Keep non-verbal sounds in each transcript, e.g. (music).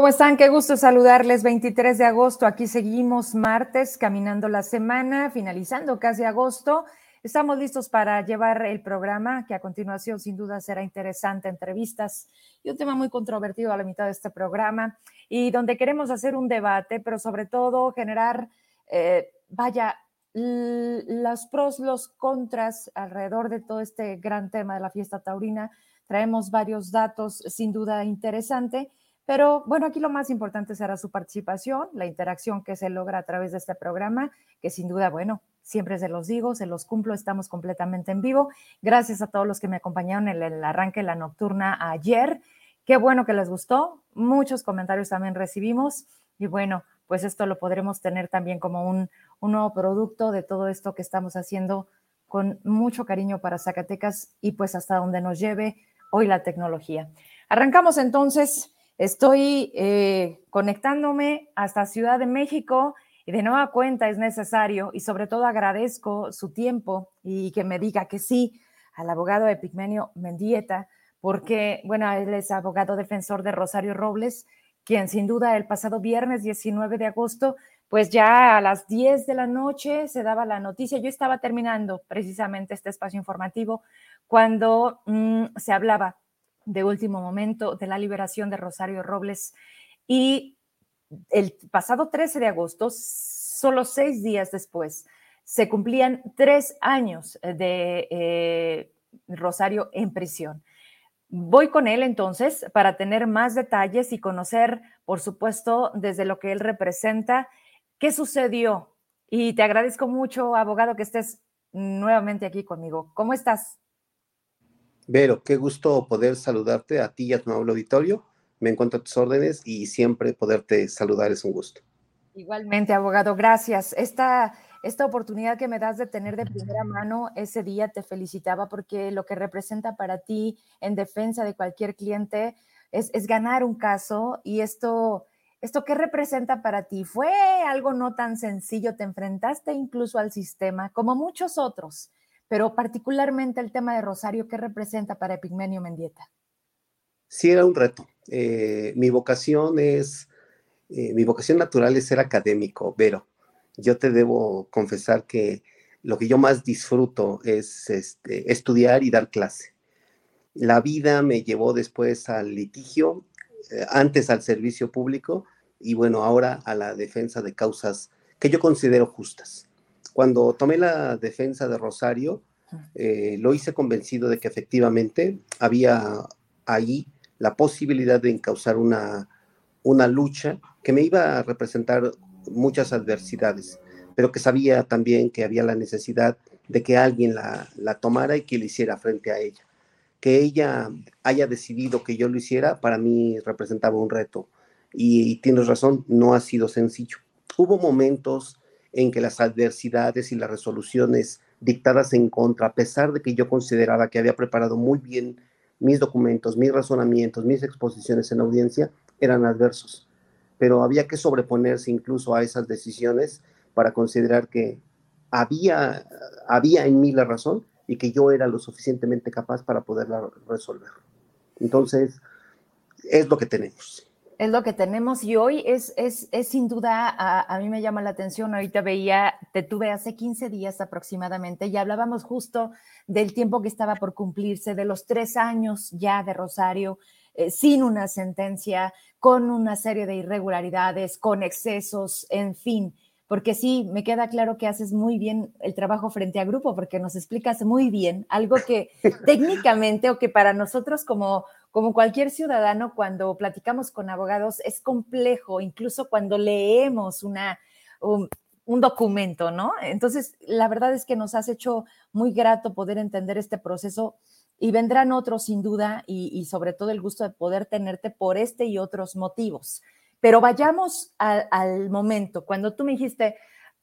¿Cómo están? Qué gusto saludarles. 23 de agosto, aquí seguimos martes, caminando la semana, finalizando casi agosto. Estamos listos para llevar el programa, que a continuación sin duda será interesante, entrevistas y un tema muy controvertido a la mitad de este programa, y donde queremos hacer un debate, pero sobre todo generar, eh, vaya, los pros, los contras alrededor de todo este gran tema de la fiesta taurina. Traemos varios datos sin duda interesante pero bueno, aquí lo más importante será su participación, la interacción que se logra a través de este programa, que sin duda, bueno, siempre se los digo, se los cumplo, estamos completamente en vivo. Gracias a todos los que me acompañaron en el arranque de la nocturna ayer. Qué bueno que les gustó. Muchos comentarios también recibimos. Y bueno, pues esto lo podremos tener también como un, un nuevo producto de todo esto que estamos haciendo con mucho cariño para Zacatecas y pues hasta donde nos lleve hoy la tecnología. Arrancamos entonces Estoy eh, conectándome hasta Ciudad de México y de nueva cuenta es necesario y sobre todo agradezco su tiempo y que me diga que sí al abogado Epigmenio Mendieta, porque, bueno, él es abogado defensor de Rosario Robles, quien sin duda el pasado viernes 19 de agosto, pues ya a las 10 de la noche se daba la noticia. Yo estaba terminando precisamente este espacio informativo cuando mm, se hablaba de último momento de la liberación de Rosario Robles. Y el pasado 13 de agosto, solo seis días después, se cumplían tres años de eh, Rosario en prisión. Voy con él entonces para tener más detalles y conocer, por supuesto, desde lo que él representa, qué sucedió. Y te agradezco mucho, abogado, que estés nuevamente aquí conmigo. ¿Cómo estás? Vero, qué gusto poder saludarte a ti y a tu nuevo auditorio. Me encuentro a tus órdenes y siempre poderte saludar es un gusto. Igualmente, abogado, gracias. Esta, esta oportunidad que me das de tener de primera mano ese día te felicitaba porque lo que representa para ti en defensa de cualquier cliente es, es ganar un caso y esto, esto qué representa para ti. Fue algo no tan sencillo, te enfrentaste incluso al sistema como muchos otros pero particularmente el tema de Rosario, ¿qué representa para Epigmenio Mendieta? Sí, era un reto. Eh, mi vocación es, eh, mi vocación natural es ser académico, pero yo te debo confesar que lo que yo más disfruto es este, estudiar y dar clase. La vida me llevó después al litigio, eh, antes al servicio público y bueno, ahora a la defensa de causas que yo considero justas cuando tomé la defensa de Rosario, eh, lo hice convencido de que efectivamente había ahí la posibilidad de encauzar una, una lucha que me iba a representar muchas adversidades, pero que sabía también que había la necesidad de que alguien la, la tomara y que lo hiciera frente a ella. Que ella haya decidido que yo lo hiciera, para mí representaba un reto. Y, y tienes razón, no ha sido sencillo. Hubo momentos en que las adversidades y las resoluciones dictadas en contra, a pesar de que yo consideraba que había preparado muy bien mis documentos, mis razonamientos, mis exposiciones en audiencia, eran adversos. Pero había que sobreponerse incluso a esas decisiones para considerar que había, había en mí la razón y que yo era lo suficientemente capaz para poderla resolver. Entonces, es lo que tenemos es lo que tenemos. Y hoy es, es, es sin duda, a, mí me llama la atención, ahorita veía, te tuve hace 15 días aproximadamente y hablábamos justo del tiempo que estaba por cumplirse, de los tres años ya de Rosario, eh, sin una sentencia, con una serie de irregularidades, con excesos, en fin. Porque sí, me queda claro que haces muy bien el trabajo frente a grupo, porque nos explicas muy bien algo que (laughs) técnicamente o que para nosotros como, como cualquier ciudadano, cuando platicamos con abogados, es complejo, incluso cuando leemos una, un, documento, ¿no? Entonces, la verdad es que nos has hecho muy grato poder entender este proceso y vendrán otros sin duda y, sobre todo el gusto de poder tenerte por este y otros motivos. Pero vayamos al, momento, cuando tú me dijiste,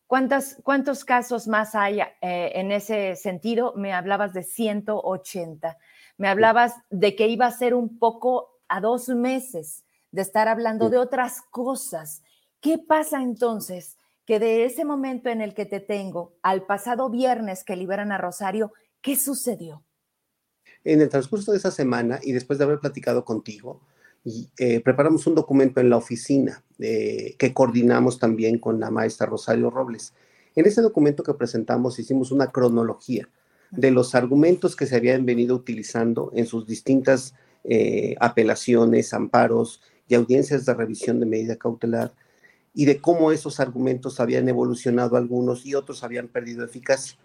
¿cuántos casos más hay eh, en ese sentido? Me hablabas de 180. Me hablabas de que iba a ser un poco a dos meses de estar hablando de otras cosas. ¿Qué pasa entonces? Que de ese momento en el que te tengo al pasado viernes que liberan a Rosario, ¿qué sucedió? En el transcurso de esa semana y después de haber platicado contigo, y, eh, preparamos un documento en la oficina eh, que coordinamos también con la maestra Rosario Robles. En ese documento que presentamos hicimos una cronología de los argumentos que se habían venido utilizando en sus distintas eh, apelaciones, amparos y audiencias de revisión de medida cautelar y de cómo esos argumentos habían evolucionado algunos y otros habían perdido eficacia.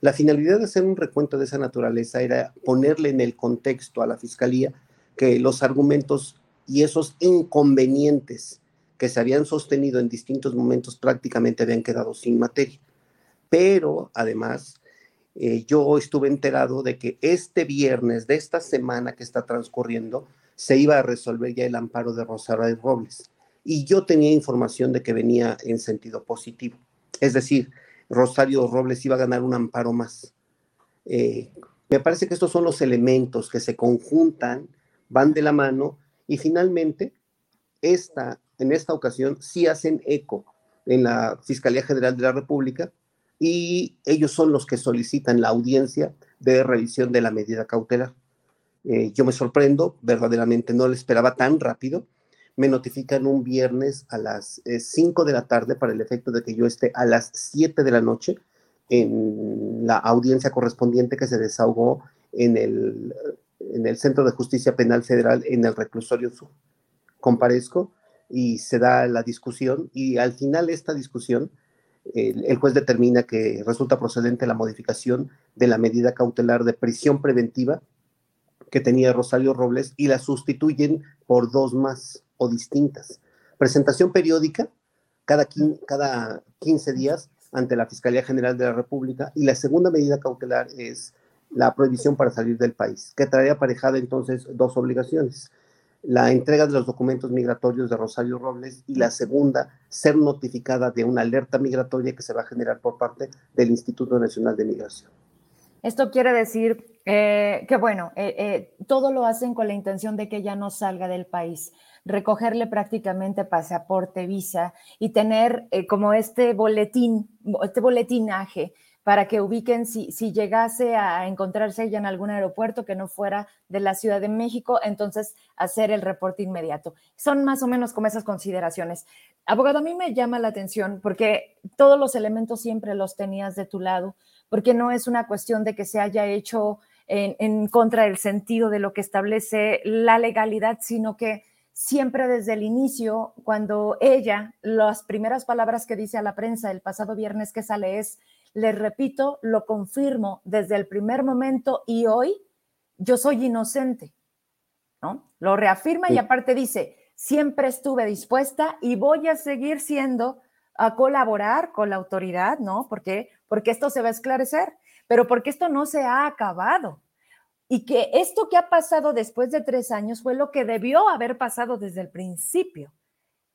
La finalidad de hacer un recuento de esa naturaleza era ponerle en el contexto a la Fiscalía que los argumentos y esos inconvenientes que se habían sostenido en distintos momentos prácticamente habían quedado sin materia. Pero además, eh, yo estuve enterado de que este viernes de esta semana que está transcurriendo se iba a resolver ya el amparo de Rosario Robles. Y yo tenía información de que venía en sentido positivo. Es decir, Rosario Robles iba a ganar un amparo más. Eh, me parece que estos son los elementos que se conjuntan, van de la mano y finalmente esta, en esta ocasión sí hacen eco en la Fiscalía General de la República y ellos son los que solicitan la audiencia de revisión de la medida cautelar. Eh, yo me sorprendo, verdaderamente no lo esperaba tan rápido. Me notifican un viernes a las 5 eh, de la tarde para el efecto de que yo esté a las 7 de la noche en la audiencia correspondiente que se desahogó en el, en el Centro de Justicia Penal Federal en el Reclusorio Sur. Comparezco y se da la discusión y al final esta discusión el, juez determina que resulta procedente la modificación de la medida cautelar de prisión preventiva que tenía Rosario Robles y la sustituyen por dos más o distintas. Presentación periódica cada, cada 15 días ante la Fiscalía General de la República y la segunda medida cautelar es la prohibición para salir del país, que trae aparejada entonces dos obligaciones la entrega de los documentos migratorios de Rosario Robles y la segunda, ser notificada de una alerta migratoria que se va a generar por parte del Instituto Nacional de Migración. Esto quiere decir eh, que, bueno, eh, eh, todo lo hacen con la intención de que ella no salga del país, recogerle prácticamente pasaporte, visa y tener como este boletín, este boletinaje para que ubiquen si, si llegase a encontrarse ella en algún aeropuerto que no fuera de la Ciudad de México, entonces hacer el reporte inmediato. Son más o menos como esas consideraciones. Abogado, a mí me llama la atención porque todos los elementos siempre los tenías de tu lado, porque no es una cuestión de que se haya hecho en, en contra del sentido de lo que establece la legalidad, sino que siempre desde el inicio, cuando ella, las primeras palabras que dice a la prensa el pasado viernes que sale es, les repito, lo confirmo desde el primer momento y hoy yo soy inocente, ¿no? Lo reafirma y aparte dice, siempre estuve dispuesta y voy a seguir siendo a colaborar con la autoridad, ¿no? Porque porque esto se va a esclarecer, pero porque esto no se ha acabado. Y que esto que ha pasado después de tres años fue lo que debió haber pasado desde el principio.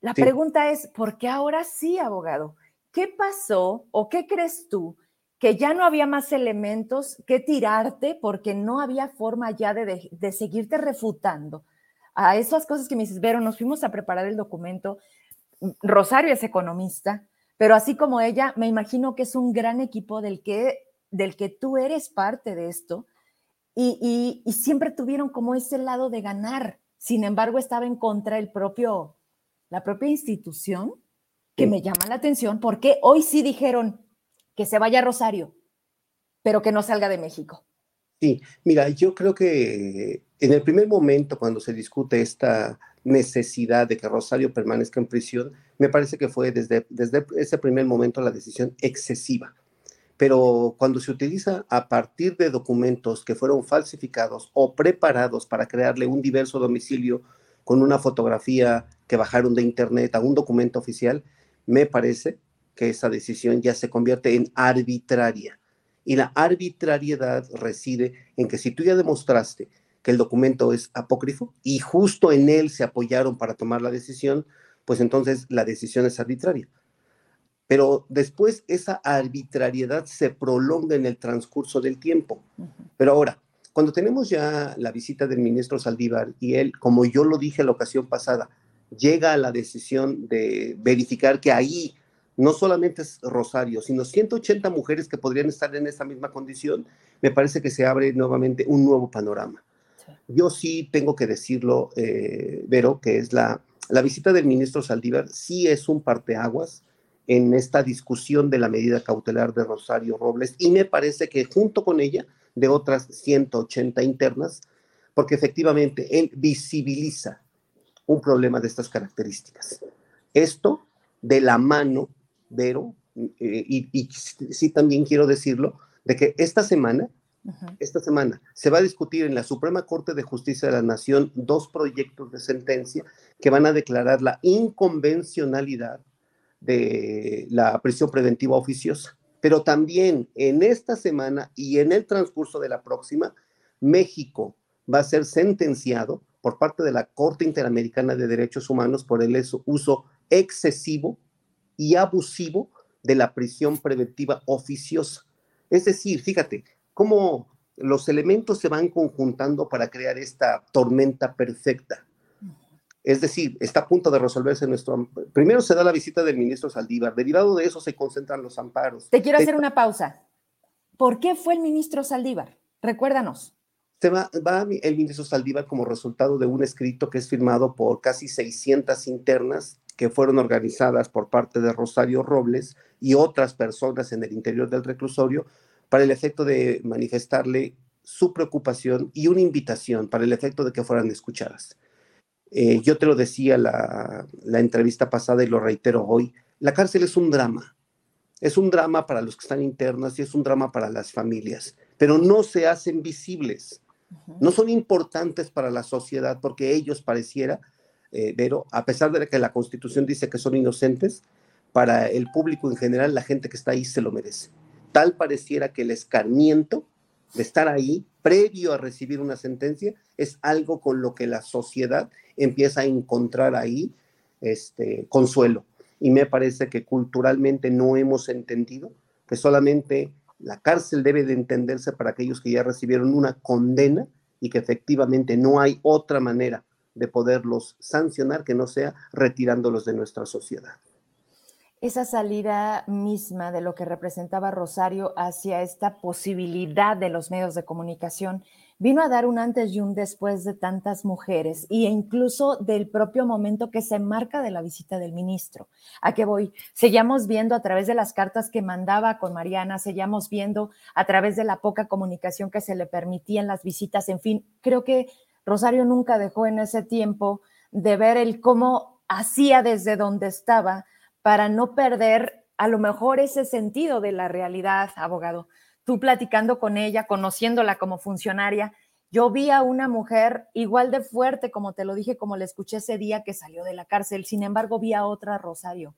La pregunta es, ¿por qué ahora sí, abogado? ¿Qué pasó o qué crees tú que ya no había más elementos que tirarte porque no había forma ya de, de, seguirte refutando a esas cosas que me dices, Vero, nos fuimos a preparar el documento, Rosario es economista, pero así como ella, me imagino que es un gran equipo del que, del que tú eres parte de esto y, y, y siempre tuvieron como ese lado de ganar, sin embargo estaba en contra el propio, la propia institución que me llama la atención porque hoy sí dijeron que se vaya a Rosario, pero que no salga de México. Sí, mira, yo creo que en el primer momento cuando se discute esta necesidad de que Rosario permanezca en prisión, me parece que fue desde, desde ese primer momento la decisión excesiva. Pero cuando se utiliza a partir de documentos que fueron falsificados o preparados para crearle un diverso domicilio con una fotografía que bajaron de internet a un documento oficial, me parece que esa decisión ya se convierte en arbitraria. Y la arbitrariedad reside en que si tú ya demostraste que el documento es apócrifo y justo en él se apoyaron para tomar la decisión, pues entonces la decisión es arbitraria. Pero después esa arbitrariedad se prolonga en el transcurso del tiempo. Pero ahora, cuando tenemos ya la visita del ministro Saldívar y él, como yo lo dije la ocasión pasada, llega a la decisión de verificar que ahí no solamente es Rosario, sino 180 mujeres que podrían estar en esa misma condición, me parece que se abre nuevamente un nuevo panorama. yo sí tengo que decirlo, eh, Vero, que es la, la visita del ministro Saldívar, sí es un parteaguas en esta discusión de la medida cautelar de Rosario Robles y me parece que junto con ella de otras 180 internas, porque efectivamente él visibiliza un problema de estas características. Esto de la mano, Vero, eh, y, sí también quiero decirlo, de que esta semana, esta semana se va a discutir en la Suprema Corte de Justicia de la Nación dos proyectos de sentencia que van a declarar la inconvencionalidad de la prisión preventiva oficiosa. Pero también en esta semana y en el transcurso de la próxima, México va a ser sentenciado por parte de la Corte Interamericana de Derechos Humanos por el uso excesivo y abusivo de la prisión preventiva oficiosa. Es decir, fíjate cómo los elementos se van conjuntando para crear esta tormenta perfecta. Es decir, está a punto de resolverse nuestro... Primero se da la visita del ministro Saldívar, derivado de eso se concentran los amparos. Te quiero hacer una pausa. ¿Por qué fue el ministro Saldívar? Recuérdanos. Se va, el ministro Saldívar como resultado de un escrito que es firmado por casi 600 internas que fueron organizadas por parte de Rosario Robles y otras personas en el interior del reclusorio para el efecto de manifestarle su preocupación y una invitación para el efecto de que fueran escuchadas. Eh, yo te lo decía la, la entrevista pasada y lo reitero hoy, la cárcel es un drama. Es un drama para los que están internas y es un drama para las familias, pero no se hacen visibles, no son importantes para la sociedad porque ellos pareciera, eh, pero a pesar de que la constitución dice que son inocentes, para el público en general, la gente que está ahí se lo merece. Tal pareciera que el escarmiento de estar ahí previo a recibir una sentencia es algo con lo que la sociedad empieza a encontrar ahí este, consuelo. Y me parece que culturalmente no hemos entendido que solamente la cárcel debe de entenderse para aquellos que ya recibieron una condena y que efectivamente no hay otra manera de poderlos sancionar que no sea retirándolos de nuestra sociedad. Esa salida misma de lo que representaba Rosario hacia esta posibilidad de los medios de comunicación vino a dar un antes y un después de tantas mujeres e incluso del propio momento que se marca de la visita del ministro. ¿A qué voy? Seguíamos viendo a través de las cartas que mandaba con Mariana, seguíamos viendo a través de la poca comunicación que se le permitía en las visitas, en fin, creo que Rosario nunca dejó en ese tiempo de ver el cómo hacía desde donde estaba para no perder a lo mejor ese sentido de la realidad, abogado. Tú platicando con ella, conociéndola como funcionaria, yo vi a una mujer igual de fuerte, como te lo dije, como le escuché ese día que salió de la cárcel. Sin embargo, vi a otra Rosario.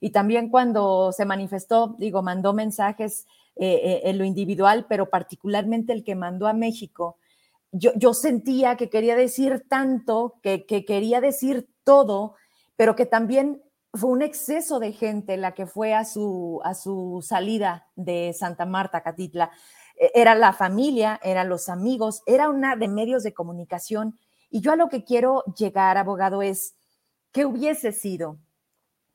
Y también cuando se manifestó, digo, mandó mensajes eh, eh, en lo individual, pero particularmente el que mandó a México, yo, yo sentía que quería decir tanto, que quería decir todo, pero que también fue un exceso de gente la que fue a su, a su salida de Santa Marta, Catitla. E, era la familia, eran los amigos, era una de medios de comunicación. Y yo a lo que quiero llegar, abogado, es qué hubiese sido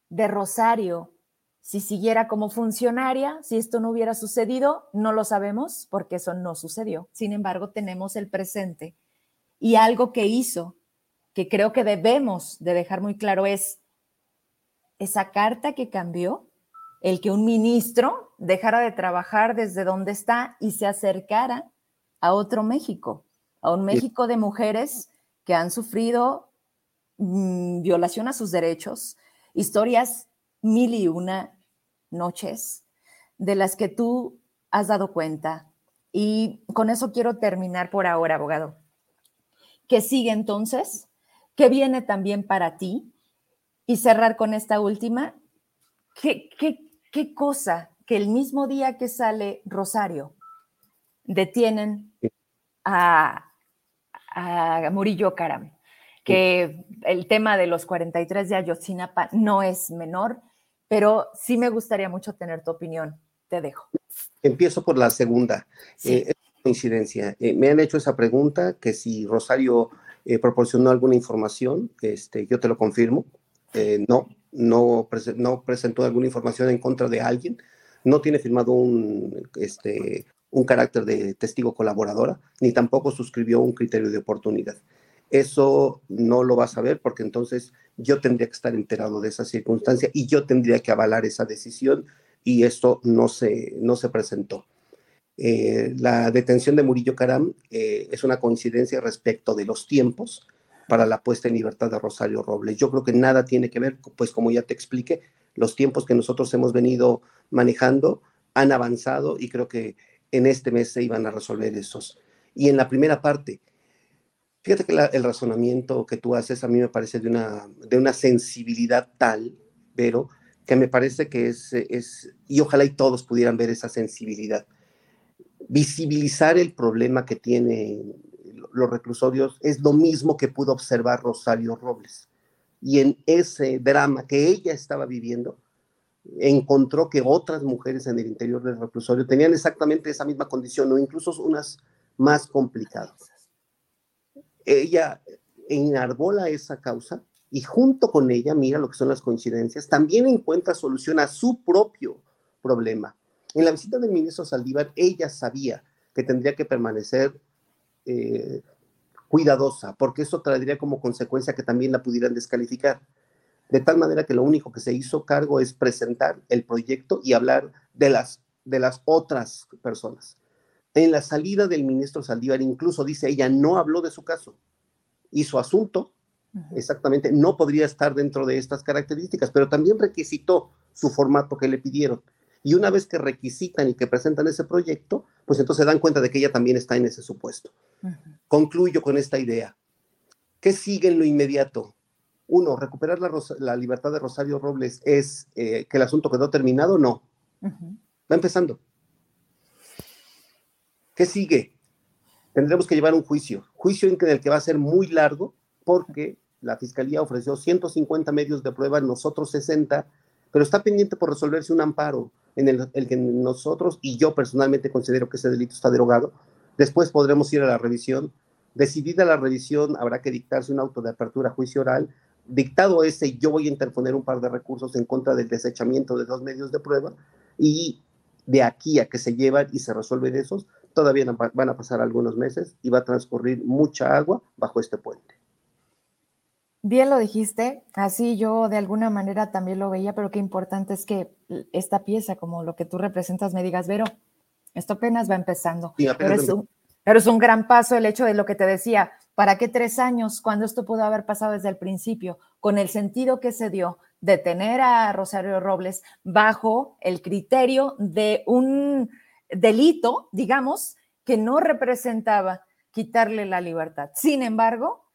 de Rosario si siguiera como funcionaria, si esto no hubiera sucedido, no lo sabemos porque eso no sucedió. Sin embargo, tenemos el presente y algo que hizo que creo que debemos de dejar muy claro es esa carta que cambió, el que un ministro dejara de trabajar desde donde está y se acercara a otro México, a un México de mujeres que han sufrido mm, violación a sus derechos, historias mil y una noches de las que tú has dado cuenta. Y con eso quiero terminar por ahora, abogado. ¿Qué sigue entonces? ¿Qué viene también para ti? Y cerrar con esta última, ¿qué, qué, cosa que el mismo día que sale Rosario detienen a, a Murillo Caram? que el tema de los 43 de Ayotzinapa no es menor, pero sí me gustaría mucho tener tu opinión. Te dejo. Empiezo por la segunda. Eh, es coincidencia. Eh, me han hecho esa pregunta, que si Rosario eh, proporcionó alguna información, este, yo te lo confirmo. Eh, no, no, no presentó alguna información en contra de alguien, no tiene firmado un, este, un carácter de testigo colaboradora, ni tampoco suscribió un criterio de oportunidad. Eso no lo vas a ver porque entonces yo tendría que estar enterado de esa circunstancia y yo tendría que avalar esa decisión y esto no se, no se presentó. Eh, la detención de Murillo Caram eh, es una coincidencia respecto de los tiempos para la puesta en libertad de Rosario Robles. Yo creo que nada tiene que ver, pues como ya te expliqué, los tiempos que nosotros hemos venido manejando han avanzado y creo que en este mes se iban a resolver esos. Y en la primera parte, fíjate que el razonamiento que tú haces a mí me parece de una, de una sensibilidad tal, pero que me parece que es, es, y ojalá y todos pudieran ver esa sensibilidad. Visibilizar el problema que tienen los reclusorios es lo mismo que pudo observar Rosario Robles. Y en ese drama que ella estaba viviendo, encontró que otras mujeres en el interior del reclusorio tenían exactamente esa misma condición o incluso unas más complicadas. Ella enarbola esa causa y junto con ella, mira lo que son las coincidencias, también encuentra solución a su propio problema. En la visita del ministro Saldívar, ella sabía que tendría que permanecer eh, cuidadosa, porque eso traería como consecuencia que también la pudieran descalificar de tal manera que lo único que se hizo cargo es presentar el proyecto y hablar de las, de las otras personas. En la salida del ministro Saldívar, incluso dice ella, no habló de su caso y su asunto, exactamente, no podría estar dentro de estas características, pero también requisitó su formato que le pidieron. Y una vez que requisitan y que presentan ese proyecto, pues entonces se dan cuenta de que ella también está en ese supuesto. Concluyo con esta idea. ¿Qué sigue en lo inmediato? uno, recuperar la, libertad de Rosario Robles es eh, que el asunto quedó terminado, no. Va empezando. ¿Qué sigue? Tendremos que llevar un juicio, juicio en el que va a ser muy largo porque la Fiscalía ofreció 150 medios de prueba, nosotros 60, pero está pendiente por resolverse un amparo en el, que nosotros y yo personalmente considero que ese delito está derogado. Después podremos ir a la revisión. Decidida la revisión, habrá que dictarse un auto de apertura a juicio oral Dictado ese, yo voy a interponer un par de recursos en contra del desechamiento de dos medios de prueba y de aquí a que se llevan y se resuelven esos, todavía van a pasar algunos meses y va a transcurrir mucha agua bajo este puente. Bien lo dijiste, así yo de alguna manera también lo veía, pero qué importante es que esta pieza, como lo que tú representas, me digas, Vero, esto apenas va empezando. pero, es un, pero es un gran paso el hecho de lo que te decía, ¿Para qué tres años cuando esto pudo haber pasado desde el principio? Con el sentido que se dio de tener a Rosario Robles bajo el criterio de un delito, digamos, que no representaba quitarle la libertad. Sin embargo,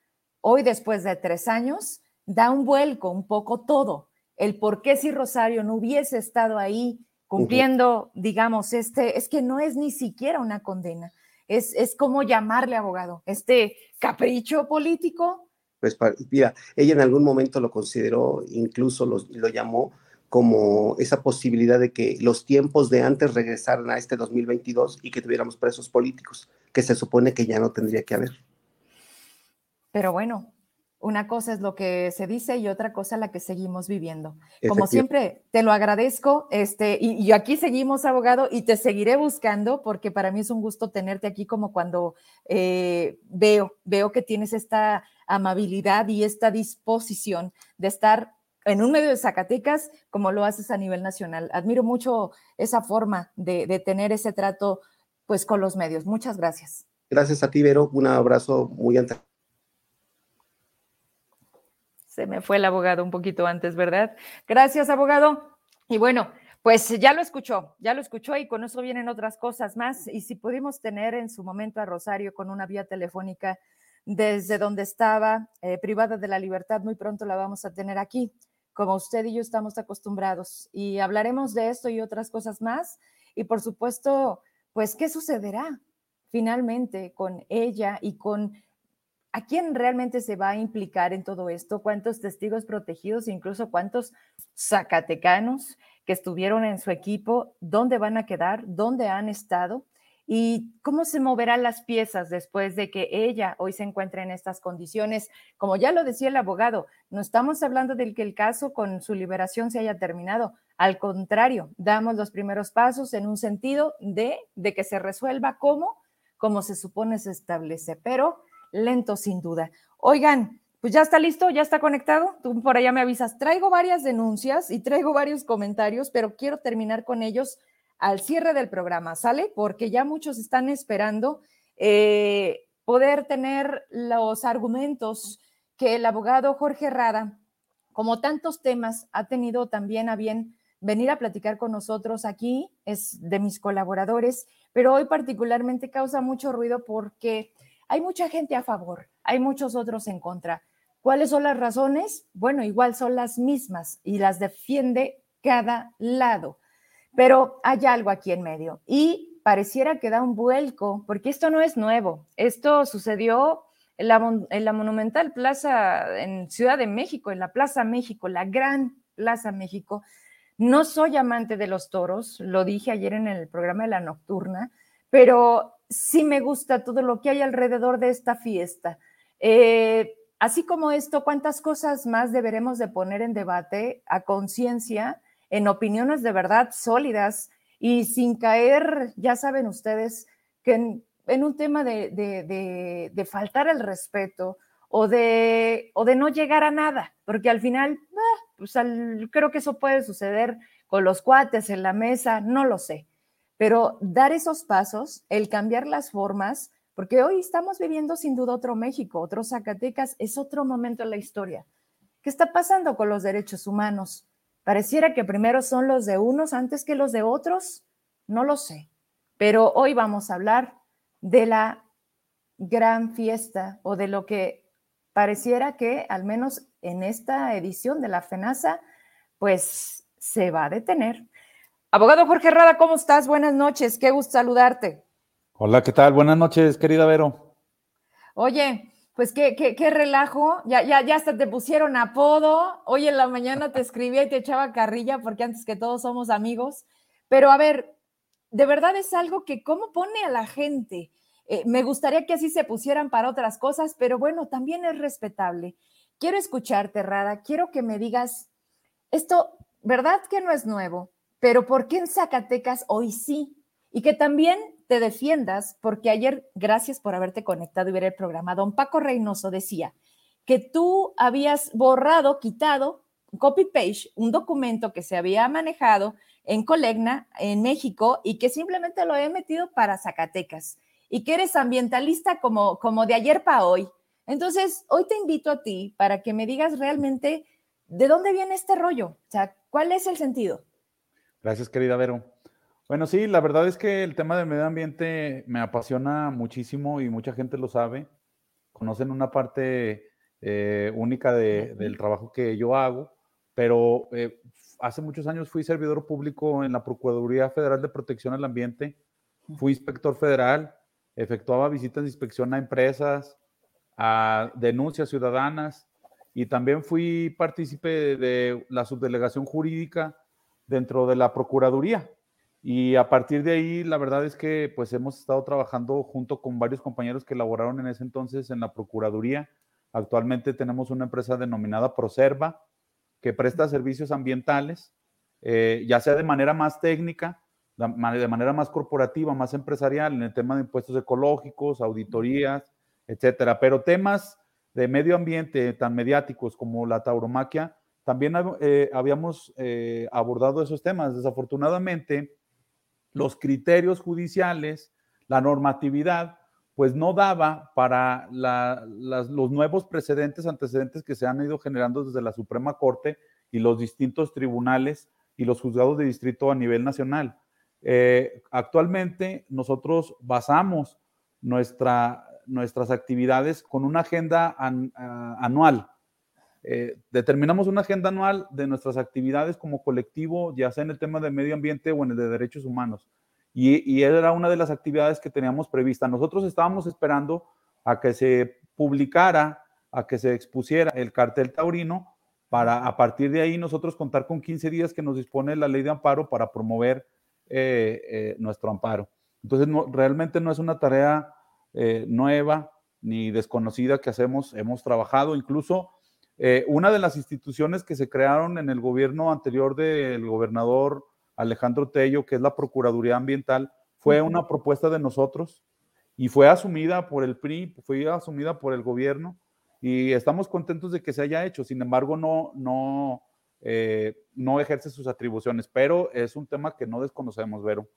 hoy después de tres años, da un vuelco un poco todo. El por qué si Rosario no hubiese estado ahí cumpliendo, digamos, este, es que no es ni siquiera una condena, es, es como llamarle abogado, este capricho político. Pues mira, ella en algún momento lo consideró, incluso lo, lo llamó como esa posibilidad de que los tiempos de antes regresaran a este 2022 y que tuviéramos presos políticos, que se supone que ya no tendría que haber. Pero bueno, una cosa es lo que se dice y otra cosa la que seguimos viviendo. Como siempre, te lo agradezco. Este, y, aquí seguimos, abogado, y te seguiré buscando porque para mí es un gusto tenerte aquí como cuando eh, veo, veo que tienes esta amabilidad y esta disposición de estar en un medio de Zacatecas como lo haces a nivel nacional. Admiro mucho esa forma de, de tener ese trato pues con los medios. Muchas gracias. Gracias a ti, Vero. Un abrazo muy se me fue el abogado un poquito antes, ¿verdad? Gracias, abogado. Y bueno, pues ya lo escuchó, ya lo escuchó y con eso vienen otras cosas más. Y si pudimos tener en su momento a Rosario con una vía telefónica desde donde estaba, eh, privada de la libertad, muy pronto la vamos a tener aquí, como usted y yo estamos acostumbrados. Y hablaremos de esto y otras cosas más. Y por supuesto, pues, ¿qué sucederá finalmente con ella y con ¿A quién realmente se va a implicar en todo esto? ¿Cuántos testigos protegidos, incluso cuántos zacatecanos que estuvieron en su equipo? ¿Dónde van a quedar? ¿Dónde han estado? ¿Y cómo se moverán las piezas después de que ella hoy se encuentre en estas condiciones? Como ya lo decía el abogado, no estamos hablando del que el caso con su liberación se haya terminado. Al contrario, damos los primeros pasos en un sentido de, de que se resuelva como, como se supone se establece, pero lento sin duda. Oigan, pues ya está listo, ya está conectado. Tú por allá me avisas. Traigo varias denuncias y traigo varios comentarios, pero quiero terminar con ellos al cierre del programa, ¿sale? Porque ya muchos están esperando eh, poder tener los argumentos que el abogado Jorge Rada, como tantos temas, ha tenido también a bien venir a platicar con nosotros aquí, es de mis colaboradores, pero hoy particularmente causa mucho ruido porque hay mucha gente a favor, hay muchos otros en contra. ¿Cuáles son las razones? Bueno, igual son las mismas y las defiende cada lado. Pero hay algo aquí en medio y pareciera que da un vuelco, porque esto no es nuevo. Esto sucedió en la, Monumental Plaza en Ciudad de México, en la Plaza México, la gran Plaza México. No soy amante de los toros, lo dije ayer en el programa de la nocturna, pero sí me gusta todo lo que hay alrededor de esta fiesta. Eh, así como esto, ¿cuántas cosas más deberemos de poner en debate a conciencia, en opiniones de verdad sólidas y sin caer, ya saben ustedes, que en, un tema de, faltar el respeto o de, o de no llegar a nada, porque al final, ah, pues creo que eso puede suceder con los cuates en la mesa, no lo sé, pero dar esos pasos, el cambiar las formas, porque hoy estamos viviendo sin duda otro México, otro Zacatecas, es otro momento en la historia. ¿Qué está pasando con los derechos humanos? Pareciera que primero son los de unos antes que los de otros. No lo sé. Pero hoy vamos a hablar de la gran fiesta o de lo que pareciera que, al menos en esta edición de la FENASA, pues se va a detener. Abogado Jorge Rada, ¿cómo estás? Buenas noches, qué gusto saludarte. Hola, ¿qué tal? Buenas noches, querida Vero. Oye, pues qué, qué, relajo, ya, ya, ya hasta te pusieron apodo. Hoy en la mañana te escribía y te echaba carrilla porque antes que todos somos amigos. Pero a ver, de verdad es algo que cómo pone a la gente. Eh, me gustaría que así se pusieran para otras cosas, pero bueno, también es respetable. Quiero escucharte, Rada, quiero que me digas, esto, ¿verdad que no es nuevo? Pero ¿por qué en Zacatecas hoy sí? Y que también te defiendas, porque ayer, gracias por haberte conectado y ver el programa, don Paco Reynoso decía que tú habías borrado, quitado, copy-page, un documento que se había manejado en Colegna, en México, y que simplemente lo he metido para Zacatecas, y que eres ambientalista como, como de ayer para hoy. Entonces, hoy te invito a ti para que me digas realmente de dónde viene este rollo, o sea, cuál es el sentido. Gracias, querida Vero. Bueno, sí, la verdad es que el tema del medio ambiente me apasiona muchísimo y mucha gente lo sabe. Conocen una parte eh, única del trabajo que yo hago, pero eh, hace muchos años fui servidor público en la Procuraduría Federal de Protección al Ambiente, fui inspector federal, efectuaba visitas de inspección a empresas, a denuncias ciudadanas y también fui partícipe de la subdelegación jurídica dentro de la Procuraduría. Y a partir de ahí, la verdad es que pues hemos estado trabajando junto con varios compañeros que laboraron en ese entonces en la Procuraduría. Actualmente tenemos una empresa denominada Proserva, que presta servicios ambientales, eh, ya sea de manera más técnica, de manera más corporativa, más empresarial, en el tema de impuestos ecológicos, auditorías, etcétera. Pero temas de medio ambiente tan mediáticos como la tauromaquia, también eh, habíamos eh, abordado esos temas. Desafortunadamente, los criterios judiciales, la normatividad, pues no daba para los nuevos precedentes, antecedentes que se han ido generando desde la Suprema Corte y los distintos tribunales y los juzgados de distrito a nivel nacional. Eh, actualmente nosotros basamos nuestra, nuestras actividades con una agenda anual. Eh, determinamos una agenda anual de nuestras actividades como colectivo, ya sea en el tema de medio ambiente o en el de derechos humanos. Y, era una de las actividades que teníamos prevista. Nosotros estábamos esperando a que se publicara, a que se expusiera el cartel taurino, para a partir de ahí nosotros contar con 15 días que nos dispone la ley de amparo para promover eh, eh, nuestro amparo. Entonces, realmente no es una tarea nueva ni desconocida que hacemos, hemos trabajado, incluso eh, una de las instituciones que se crearon en el gobierno anterior del gobernador Alejandro Tello, que es la Procuraduría Ambiental, fue una propuesta de nosotros y fue asumida por el PRI, fue asumida por el gobierno y estamos contentos de que se haya hecho. Sin embargo, no, no, eh, no ejerce sus atribuciones, pero es un tema que no desconocemos, Vero.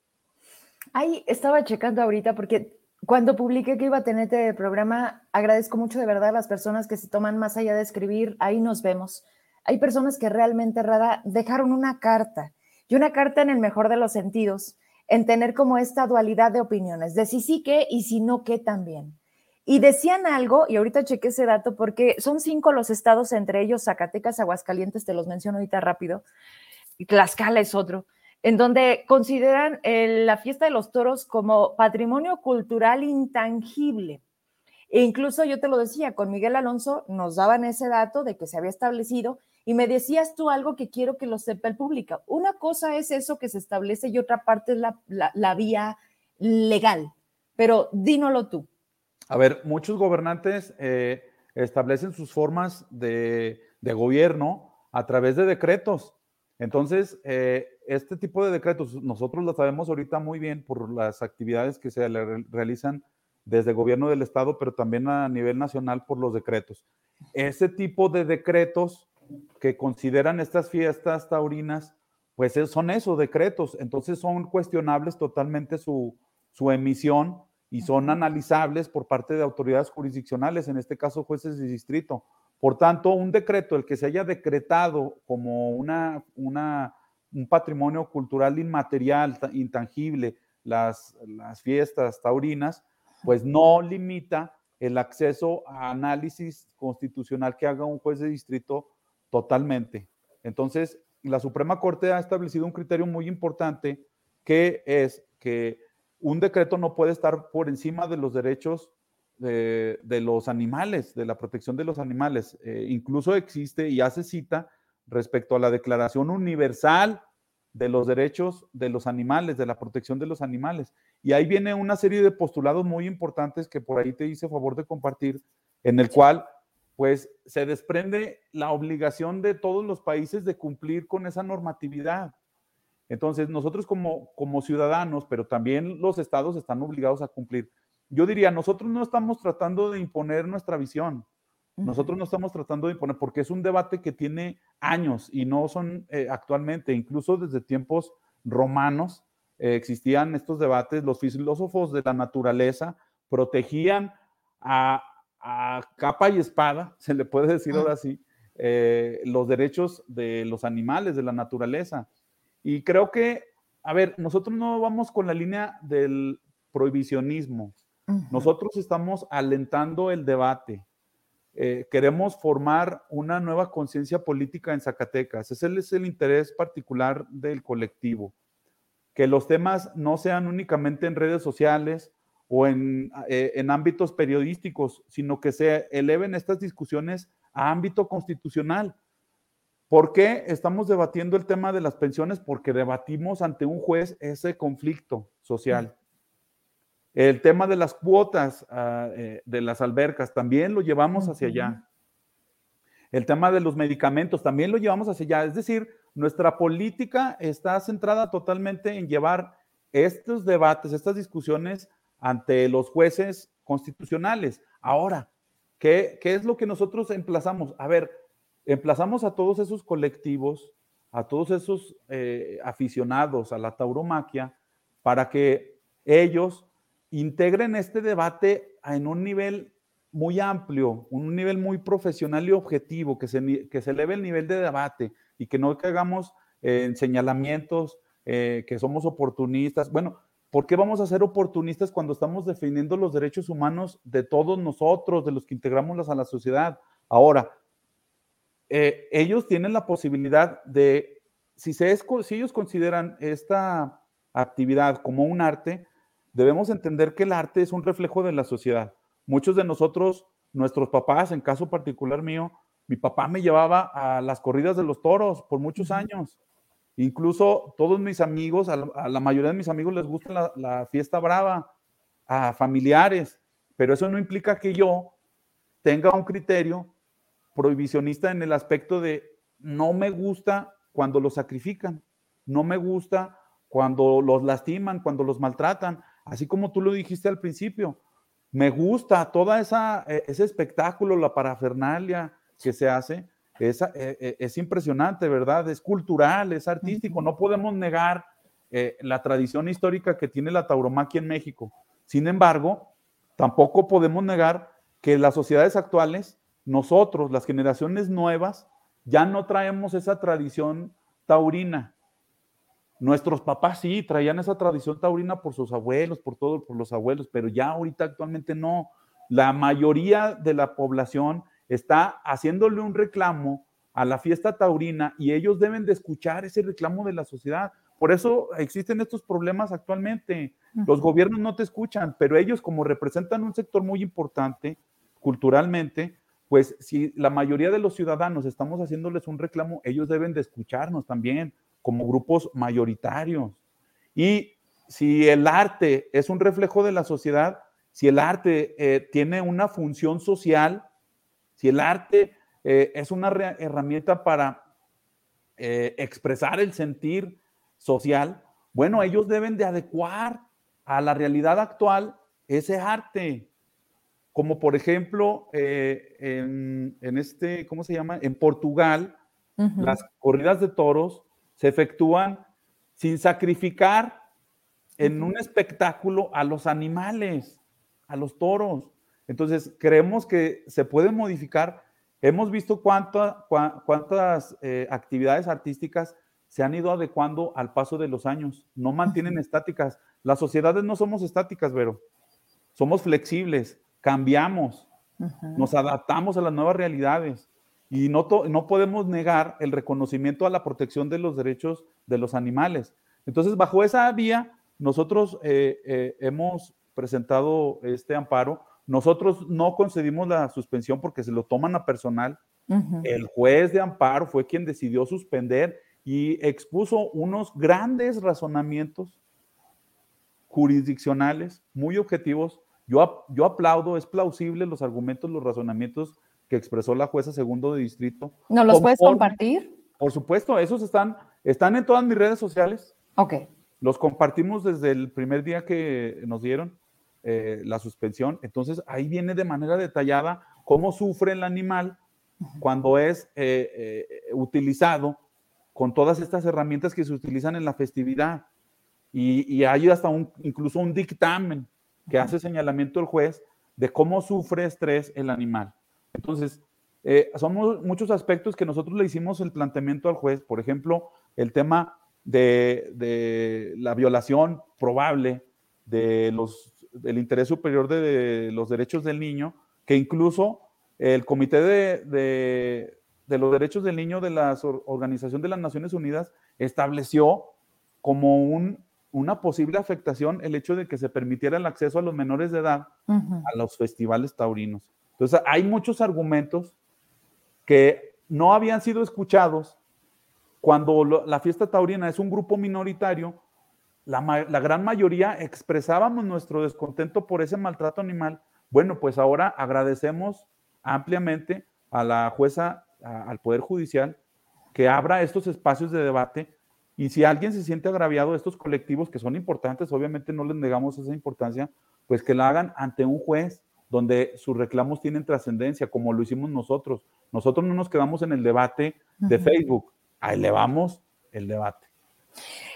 Ahí estaba checando ahorita porque cuando publiqué que iba a tener este programa, agradezco mucho de verdad a las personas que se toman más allá de escribir, ahí nos vemos. Hay personas que realmente, Rada, dejaron una carta, y una carta en el mejor de los sentidos, en tener como esta dualidad de opiniones, de si sí que y si no que también. Y decían algo, y ahorita chequé ese dato, porque son cinco los estados, entre ellos Zacatecas, Aguascalientes, te los menciono ahorita rápido, y Tlaxcala es otro, en donde consideran la fiesta de los toros como patrimonio cultural intangible. E incluso yo te lo decía, con Miguel Alonso nos daban ese dato de que se había establecido y me decías tú algo que quiero que lo sepa el público. Una cosa es eso que se establece y otra parte es la, vía legal, pero dínolo tú. A ver, muchos gobernantes eh, establecen sus formas de, de, gobierno a través de decretos. Entonces, eh, este tipo de decretos, nosotros lo sabemos ahorita muy bien por las actividades que se realizan desde el gobierno del estado, pero también a nivel nacional por los decretos. Ese tipo de decretos que consideran estas fiestas taurinas, pues son esos decretos, entonces son cuestionables totalmente su, su emisión y son analizables por parte de autoridades jurisdiccionales, en este caso jueces de distrito. Por tanto, un decreto, el que se haya decretado como una, una un patrimonio cultural inmaterial, intangible, las, las fiestas taurinas, pues no limita el acceso a análisis constitucional que haga un juez de distrito totalmente. Entonces, la Suprema Corte ha establecido un criterio muy importante que es que un decreto no puede estar por encima de los derechos de, los animales, de la protección de los animales. Eh, incluso existe y hace cita respecto a la Declaración Universal de los Derechos de los Animales, de la protección de los animales. Y ahí viene una serie de postulados muy importantes que por ahí te hice favor de compartir, en el cual pues se desprende la obligación de todos los países de cumplir con esa normatividad. Entonces, nosotros como, como ciudadanos, pero también los estados están obligados a cumplir. Yo diría, nosotros no estamos tratando de imponer nuestra visión, nosotros no estamos tratando de imponer, porque es un debate que tiene años y no son eh, actualmente, incluso desde tiempos romanos eh, existían estos debates, los filósofos de la naturaleza protegían a, capa y espada, (laughs) se le puede decir ahora sí, eh, los derechos de los animales, de la naturaleza. Y creo que, a ver, nosotros no vamos con la línea del prohibicionismo, nosotros estamos alentando el debate eh, queremos formar una nueva conciencia política en Zacatecas. Ese es el interés particular del colectivo. Que los temas no sean únicamente en redes sociales o en, eh, en ámbitos periodísticos, sino que se eleven estas discusiones a ámbito constitucional. ¿Por qué estamos debatiendo el tema de las pensiones? Porque debatimos ante un juez ese conflicto social. El tema de las cuotas ah, eh, de las albercas también lo llevamos hacia allá. El tema de los medicamentos también lo llevamos hacia allá. Es decir, nuestra política está centrada totalmente en llevar estos debates, estas discusiones ante los jueces constitucionales. Ahora, ¿qué, es lo que nosotros emplazamos? A ver, emplazamos a todos esos colectivos, a todos esos eh, aficionados a la tauromaquia, para que ellos integren este debate en un nivel muy amplio, un nivel muy profesional y objetivo, que se, que se eleve el nivel de debate y que no hagamos eh, señalamientos, eh, que somos oportunistas. Bueno, ¿por qué vamos a ser oportunistas cuando estamos defendiendo los derechos humanos de todos nosotros, de los que integramos a la sociedad? Ahora, eh, ellos tienen la posibilidad de, si ellos consideran esta actividad como un arte, debemos entender que el arte es un reflejo de la sociedad. Muchos de nosotros, nuestros papás, en caso particular mío, mi papá me llevaba a las corridas de los toros por muchos años. Incluso todos mis amigos, a la, mayoría de mis amigos les gusta la, fiesta brava, a familiares, pero eso no implica que yo tenga un criterio prohibicionista en el aspecto de no me gusta cuando los sacrifican, no me gusta cuando los lastiman, cuando los maltratan, así como tú lo dijiste al principio. Me gusta toda esa e, ese espectáculo, la parafernalia que se hace, es, e, e, es impresionante, ¿verdad? Es cultural, es artístico, no podemos negar eh, la tradición histórica que tiene la tauromaquia en México. Sin embargo, tampoco podemos negar que las sociedades actuales, nosotros, las generaciones nuevas, ya no traemos esa tradición taurina. Nuestros papás sí traían esa tradición taurina por sus abuelos, por todos, por los abuelos, pero ya ahorita actualmente no. La mayoría de la población está haciéndole un reclamo a la fiesta taurina y ellos deben de escuchar ese reclamo de la sociedad. Por eso existen estos problemas actualmente. Los gobiernos no te escuchan, pero ellos como representan un sector muy importante culturalmente, pues si la mayoría de los ciudadanos estamos haciéndoles un reclamo, ellos deben de escucharnos también como grupos mayoritarios. Y si el arte es un reflejo de la sociedad, si el arte eh, tiene una función social, si el arte eh, es una herramienta para eh, expresar el sentir social, bueno, ellos deben de adecuar a la realidad actual ese arte. Como por ejemplo, eh, en, este, ¿cómo se llama? En Portugal, las corridas de toros se efectúan sin sacrificar en un espectáculo a los animales, a los toros. Entonces, creemos que se puede modificar. Hemos visto cuántas eh, actividades artísticas se han ido adecuando al paso de los años, no mantienen estáticas. Las sociedades no somos estáticas, Vero. Somos flexibles, cambiamos, nos adaptamos a las nuevas realidades y no, no podemos negar el reconocimiento a la protección de los derechos de los animales. Entonces, bajo esa vía, nosotros eh, eh, hemos presentado este amparo. Nosotros no concedimos la suspensión porque se lo toman a personal. El juez de amparo fue quien decidió suspender y expuso unos grandes razonamientos jurisdiccionales muy objetivos. Yo, yo aplaudo, es plausible los argumentos, los razonamientos que expresó la jueza segundo de distrito. ¿No los puedes compartir? Por supuesto, esos están, están en todas mis redes sociales. Ok. Los compartimos desde el primer día que nos dieron eh, la suspensión. Entonces, ahí viene de manera detallada cómo sufre el animal cuando es eh, eh, utilizado con todas estas herramientas que se utilizan en la festividad. Y, hay hasta un, incluso un dictamen que hace señalamiento el juez de cómo sufre estrés el animal. Entonces, eh, son muchos aspectos que nosotros le hicimos el planteamiento al juez. Por ejemplo, el tema de, de la violación probable de los, del interés superior de, los derechos del niño, que incluso el comité de, de los Derechos del Niño de la Organización de las Naciones Unidas estableció como un, una posible afectación el hecho de que se permitiera el acceso a los menores de edad a los festivales taurinos. Entonces, hay muchos argumentos que no habían sido escuchados cuando la fiesta taurina es un grupo minoritario. La, gran mayoría expresábamos nuestro descontento por ese maltrato animal. Bueno, pues ahora agradecemos ampliamente a la jueza al Poder Judicial que abra estos espacios de debate y si alguien se siente agraviado, estos colectivos que son importantes, obviamente no les negamos esa importancia, pues que la hagan ante un juez donde sus reclamos tienen trascendencia, como lo hicimos nosotros. Nosotros no nos quedamos en el debate de Facebook, elevamos el debate.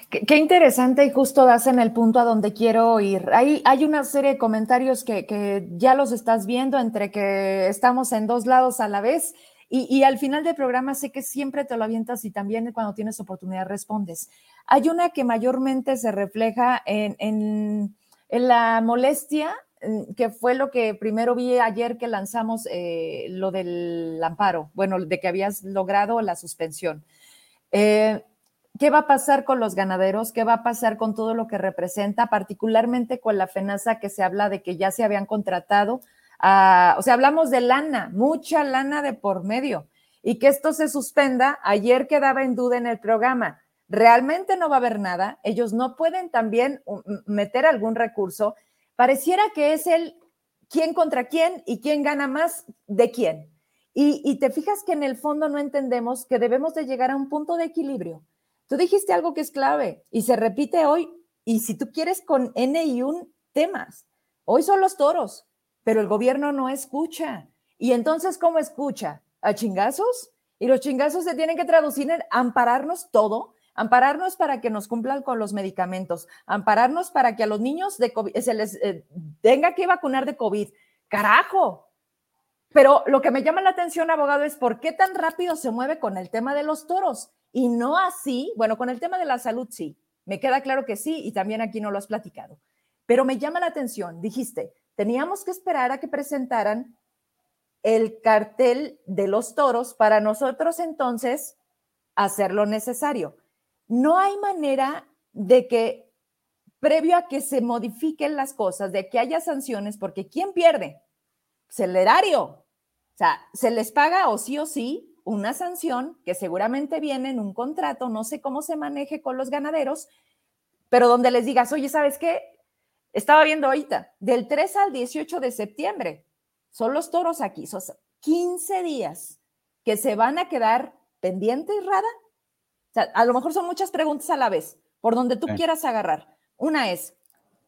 Qué, interesante y justo das en el punto a donde quiero ir. Hay, hay una serie de comentarios que, que, ya los estás viendo entre que estamos en dos lados a la vez y, al final del programa sé que siempre te lo avientas y también cuando tienes oportunidad respondes. Hay una que mayormente se refleja en, en, la molestia, que fue lo que primero vi ayer que lanzamos eh, lo del amparo, bueno, de que habías logrado la suspensión. Eh, ¿Qué va a pasar con los ganaderos? ¿Qué va a pasar con todo lo que representa, particularmente con la FENASA que se habla de que ya se habían contratado o sea, hablamos de lana, mucha lana de por medio, y que esto se suspenda, ayer quedaba en duda en el programa, realmente no va a haber nada, ellos no pueden también meter algún recurso, pareciera que es el quién contra quién y quién gana más de quién. Y, te fijas que en el fondo no entendemos que debemos de llegar a un punto de equilibrio. Tú dijiste algo que es clave y se repite hoy. Y si tú quieres con N y un temas, hoy son los toros, pero el gobierno no escucha. Y entonces, ¿cómo escucha? ¿A chingazos? Y los chingazos se tienen que traducir en ampararnos todo, ampararnos para que nos cumplan con los medicamentos, ampararnos para que a los niños de se les eh, tenga que vacunar de COVID. Carajo, pero lo que me llama la atención, abogado, es por qué tan rápido se mueve con el tema de los toros y no así, bueno, con el tema de la salud sí, me queda claro que sí y también aquí no lo has platicado. Pero me llama la atención, dijiste, teníamos que esperar a que presentaran el cartel de los toros para nosotros entonces hacer lo necesario. No hay manera de que, previo a que se modifiquen las cosas, de que haya sanciones, porque ¿quién pierde? Pues el erario, o sea, se les paga o sí o sí una sanción que seguramente viene en un contrato, no sé cómo se maneje con los ganaderos, pero donde les digas, oye, ¿sabes qué? Estaba viendo ahorita, del 3 al 18 de septiembre, son los toros aquí, son 15 días que se van a quedar pendientes, Rada. O sea, a lo mejor son muchas preguntas a la vez, por donde tú quieras agarrar. Una es,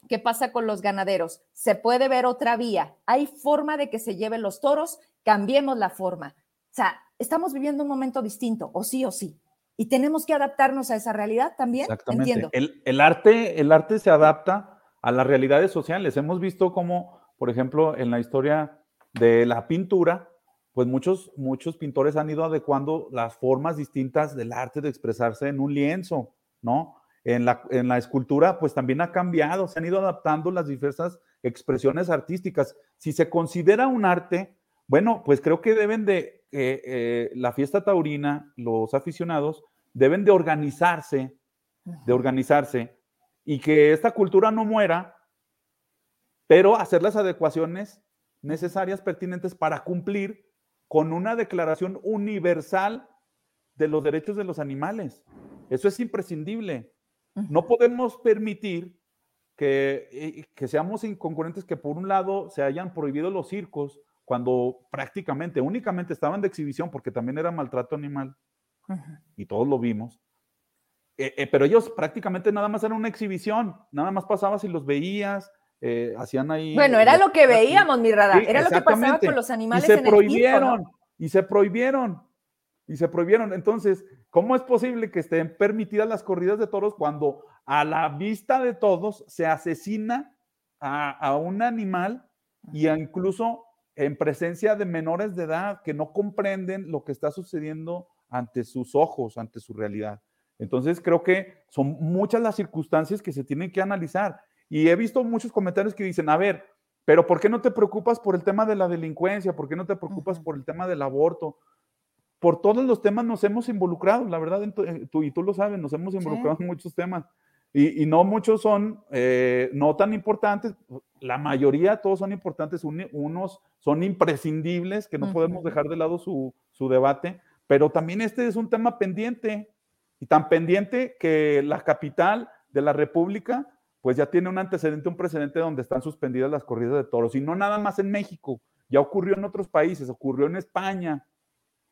¿qué pasa con los ganaderos? ¿Se puede ver otra vía? ¿Hay forma de que se lleven los toros? cambiemos la forma. O sea, estamos viviendo un momento distinto, o sí o sí. Y tenemos que adaptarnos a esa realidad también. Exactamente. El, arte, el arte se adapta a las realidades sociales. Hemos visto cómo, por ejemplo, en la historia de la pintura, pues muchos, muchos pintores han ido adecuando las formas distintas del arte de expresarse en un lienzo, ¿no? En la, en la escultura, pues también ha cambiado, se han ido adaptando las diversas expresiones artísticas. Si se considera un arte, bueno, pues creo que deben de, eh, eh, la fiesta taurina, los aficionados, deben de organizarse, de organizarse y que esta cultura no muera, pero hacer las adecuaciones necesarias, pertinentes para cumplir con una declaración universal de los derechos de los animales. Eso es imprescindible. No podemos permitir que, eh, que seamos incongruentes, que por un lado se hayan prohibido los circos, cuando prácticamente, únicamente estaban de exhibición porque también era maltrato animal y todos lo vimos. Eh, eh, pero ellos prácticamente nada más eran una exhibición, nada más pasabas y los veías, eh, hacían ahí. Bueno, era lo que veíamos, mi radar, era lo que pasaba con los animales. Y se prohibieron, y se prohibieron, y se prohibieron. Entonces, ¿cómo es posible que estén permitidas las corridas de toros cuando a la vista de todos se asesina a, a un animal y incluso en presencia de menores de edad que no comprenden lo que está sucediendo ante sus ojos, ante su realidad. Entonces creo que son muchas las circunstancias que se tienen que analizar. Y he visto muchos comentarios que dicen, a ver, pero ¿por qué no te preocupas por el tema de la delincuencia? ¿Por qué no te preocupas por el tema del aborto? Por todos los temas nos hemos involucrado, la verdad, tú, y tú lo sabes, nos hemos involucrado en muchos temas. Y, no muchos son eh, no tan importantes, la mayoría todos son importantes, unos son imprescindibles, que no podemos dejar de lado su, su, debate, pero también este es un tema pendiente, y tan pendiente que la capital de la República, pues ya tiene un antecedente, un precedente donde están suspendidas las corridas de toros, y no nada más en México, ya ocurrió en otros países, ocurrió en España,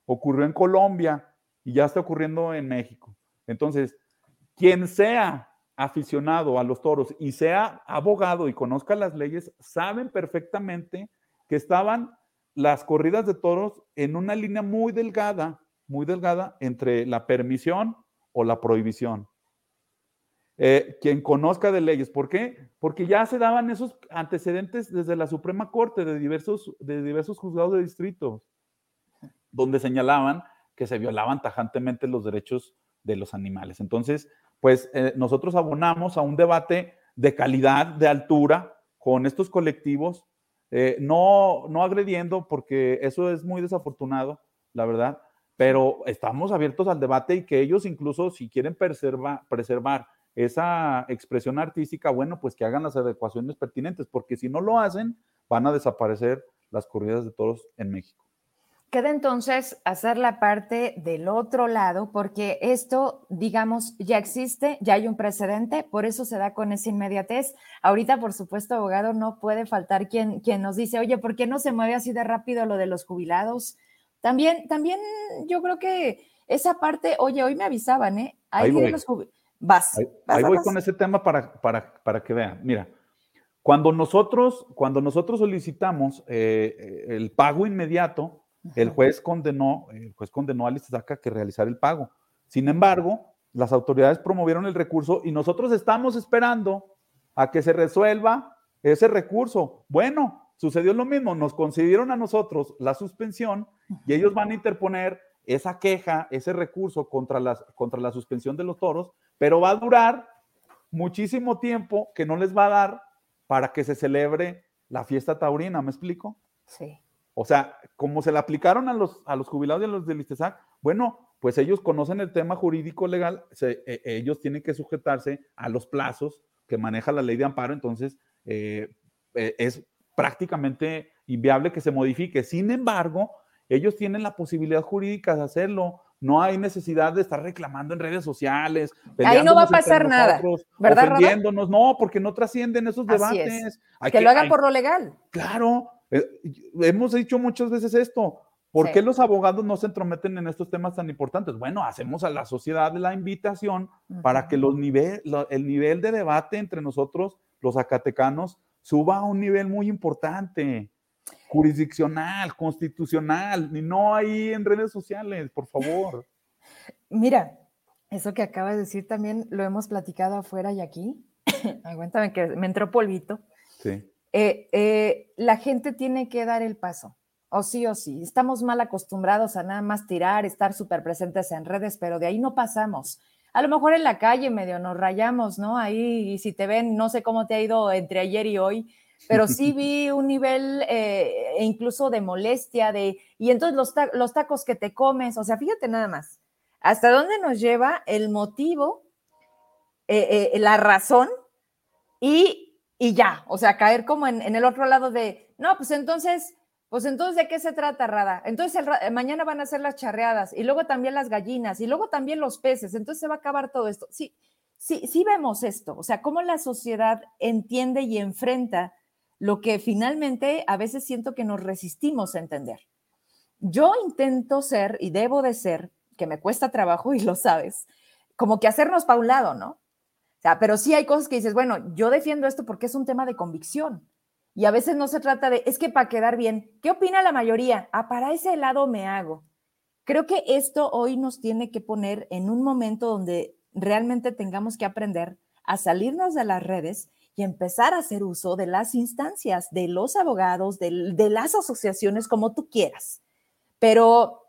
ocurrió en Colombia, y ya está ocurriendo en México. Entonces, quien sea aficionado a los toros y sea abogado y conozca las leyes, saben perfectamente que estaban las corridas de toros en una línea muy delgada, muy delgada entre la permisión o la prohibición. Eh, quien conozca de leyes, ¿por qué? Porque ya se daban esos antecedentes desde la Suprema Corte de diversos, de diversos juzgados de distrito, donde señalaban que se violaban tajantemente los derechos de los animales. Entonces, pues eh, nosotros abonamos a un debate de calidad, de altura, con estos colectivos, eh, no, no agrediendo, porque eso es muy desafortunado, la verdad, pero estamos abiertos al debate y que ellos incluso si quieren preservar, preservar esa expresión artística, bueno, pues que hagan las adecuaciones pertinentes, porque si no lo hacen, van a desaparecer las corridas de toros en México. Queda entonces hacer la parte del otro lado, porque esto, digamos, ya existe, ya hay un precedente, por eso se da con esa inmediatez. Ahorita, por supuesto, abogado, no puede faltar quien, quien nos dice, oye, ¿por qué no se mueve así de rápido lo de los jubilados? También, también yo creo que esa parte, oye, hoy me avisaban, ¿eh? Ahí, voy. Los vas. Ahí, ahí voy con ese tema para, para, para que vean. Mira, cuando nosotros, cuando nosotros solicitamos eh, el pago inmediato, el juez condenó, el juez condenó a Listazaca que realizar el pago. Sin embargo, las autoridades promovieron el recurso y nosotros estamos esperando a que se resuelva ese recurso. Bueno, sucedió lo mismo, nos concedieron a nosotros la suspensión y ellos van a interponer esa queja, ese recurso contra, las, contra la suspensión de los toros, pero va a durar muchísimo tiempo que no les va a dar para que se celebre la fiesta taurina, ¿me explico? Sí. O sea, como se le aplicaron a los, a los jubilados y a los del ISTESAC, bueno, pues ellos conocen el tema jurídico legal, e, ellos tienen que sujetarse a los plazos que maneja la ley de amparo, entonces eh, e, es prácticamente inviable que se modifique. Sin embargo, ellos tienen la posibilidad jurídica de hacerlo. No hay necesidad de estar reclamando en redes sociales. Ahí no va a pasar nada, ¿verdad? Ofendiéndonos. No, porque no trascienden esos debates. que, lo hagan por lo legal. Claro, eh, hemos dicho muchas veces esto. ¿Por qué los abogados no se entrometen en estos temas tan importantes? Bueno, hacemos a la sociedad la invitación para que los nivel, el nivel de debate entre nosotros, los acatecanos, suba a un nivel muy importante, jurisdiccional, constitucional, y no ahí en redes sociales, por favor. (laughs) Mira, eso que acabas de decir también lo hemos platicado afuera y aquí. (coughs) Aguántame que me entró polvito. Sí. Eh, eh, la gente tiene que dar el paso, o sí o sí. Estamos mal acostumbrados a nada más tirar, estar súper presentes en redes, pero de ahí no pasamos. A lo mejor en la calle medio nos rayamos, ¿no? Ahí, y si te ven, no sé cómo te ha ido entre ayer y hoy, pero sí vi un nivel eh, incluso de molestia, de, y entonces los, los tacos que te comes, o sea, fíjate nada más, hasta dónde nos lleva el motivo, la razón y y ya, o sea, caer como en, el otro lado de, no, pues entonces, pues entonces, ¿de qué se trata, Rada? Entonces, eh, mañana van a ser las charreadas y luego también las gallinas y luego también los peces, entonces se va a acabar todo esto. Sí, sí, sí vemos esto, o sea, cómo la sociedad entiende y enfrenta lo que finalmente a veces siento que nos resistimos a entender. Yo intento ser y debo de ser, que me cuesta trabajo y lo sabes, como que hacernos para un lado, ¿no? sea, pero sí hay cosas que dices, bueno, yo defiendo esto porque es un tema de convicción. Y a veces no se trata de, es que para quedar bien, ¿qué opina la mayoría? Ah, para ese lado me hago. Creo que esto hoy nos tiene que poner en un momento donde realmente tengamos que aprender a salirnos de las redes y empezar a hacer uso de las instancias, de los abogados, de, las asociaciones, como tú quieras. Pero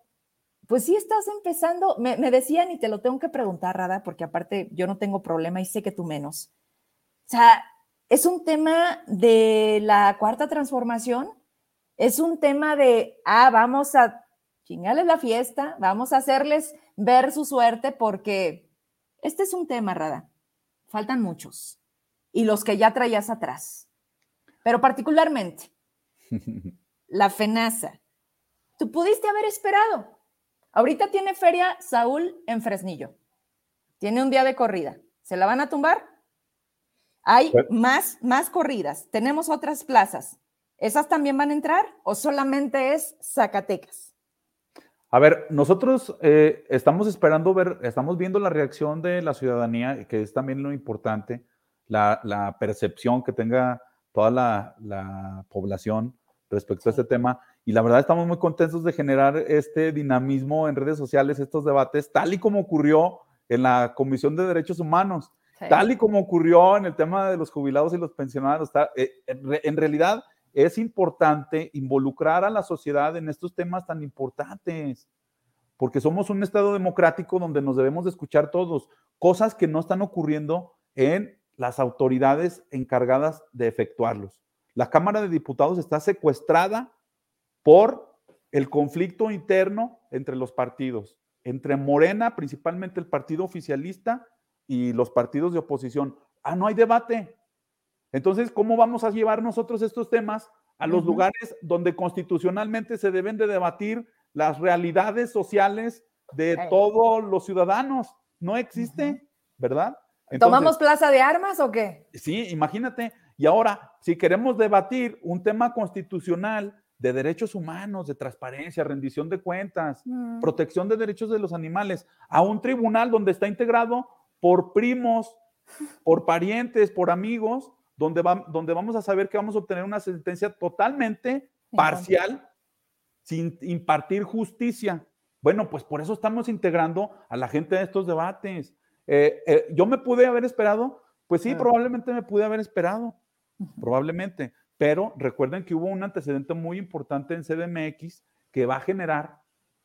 pues sí estás empezando, me, decían y te lo tengo que preguntar, Rada, porque aparte yo no tengo problema y sé que tú menos. O sea, es un tema de la cuarta transformación, es un tema de, ah, vamos a chingarles la fiesta, vamos a hacerles ver su suerte, porque este es un tema, Rada. Faltan muchos. Y los que ya traías atrás. Pero particularmente, (laughs) la FENASA. Tú pudiste haber esperado Ahorita tiene feria Saúl en Fresnillo. Tiene un día de corrida. ¿Se la van a tumbar? Hay más, más corridas. Tenemos otras plazas. ¿Esas también van a entrar o solamente es Zacatecas? A ver, nosotros eh, estamos esperando ver, estamos viendo la reacción de la ciudadanía, que es también lo importante, la, percepción que tenga toda la, la población respecto a este tema. Y la verdad estamos muy contentos de generar este dinamismo en redes sociales, estos debates, tal y como ocurrió en la Comisión de Derechos Humanos, tal y como ocurrió en el tema de los jubilados y los pensionados. Eh, en realidad es importante involucrar a la sociedad en estos temas tan importantes, porque somos un Estado democrático donde nos debemos de escuchar todos, cosas que no están ocurriendo en las autoridades encargadas de efectuarlos. La Cámara de Diputados está secuestrada por el conflicto interno entre los partidos, entre Morena, principalmente el partido oficialista, y los partidos de oposición. Ah, no hay debate. Entonces, ¿cómo vamos a llevar nosotros estos temas a los lugares donde constitucionalmente se deben de debatir las realidades sociales de todos los ciudadanos? No existe, ¿verdad? ¿Tomamos plaza de armas o qué? Sí, imagínate. Y ahora, si queremos debatir un tema constitucional de derechos humanos, de transparencia, rendición de cuentas, Mm. protección de derechos de los animales, a un tribunal donde está integrado por primos, por parientes, por amigos, donde, va- donde vamos a saber que vamos a obtener una sentencia totalmente parcial, sin impartir justicia. Bueno, pues por eso estamos integrando a la gente a estos debates. Eh, eh, yo me pude haber esperado, pues sí, probablemente me pude haber esperado, probablemente, pero recuerden que hubo un antecedente muy importante en CDMX que va a generar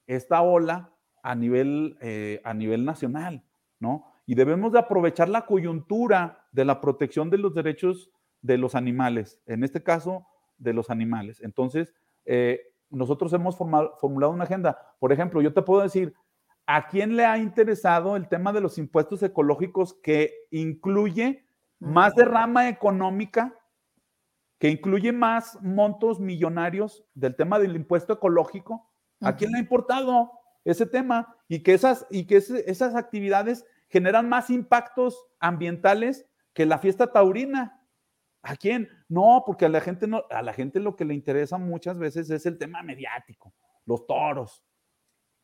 esta ola a nivel, eh, a nivel nacional, ¿no? Y debemos de aprovechar la coyuntura de la protección de los derechos de los animales, en este caso, de los animales. Entonces, eh, nosotros hemos formado- formulado una agenda. Por ejemplo, yo te puedo decir, ¿a quién le ha interesado el tema de los impuestos ecológicos que incluye más derrama económica, que incluye más montos millonarios del tema del impuesto ecológico? ¿A quién le ha importado ese tema? Y que esas, y que esas actividades generan más impactos ambientales que la fiesta taurina. ¿A quién? No, porque a la gente no, a la gente lo que le interesa muchas veces es el tema mediático, los toros,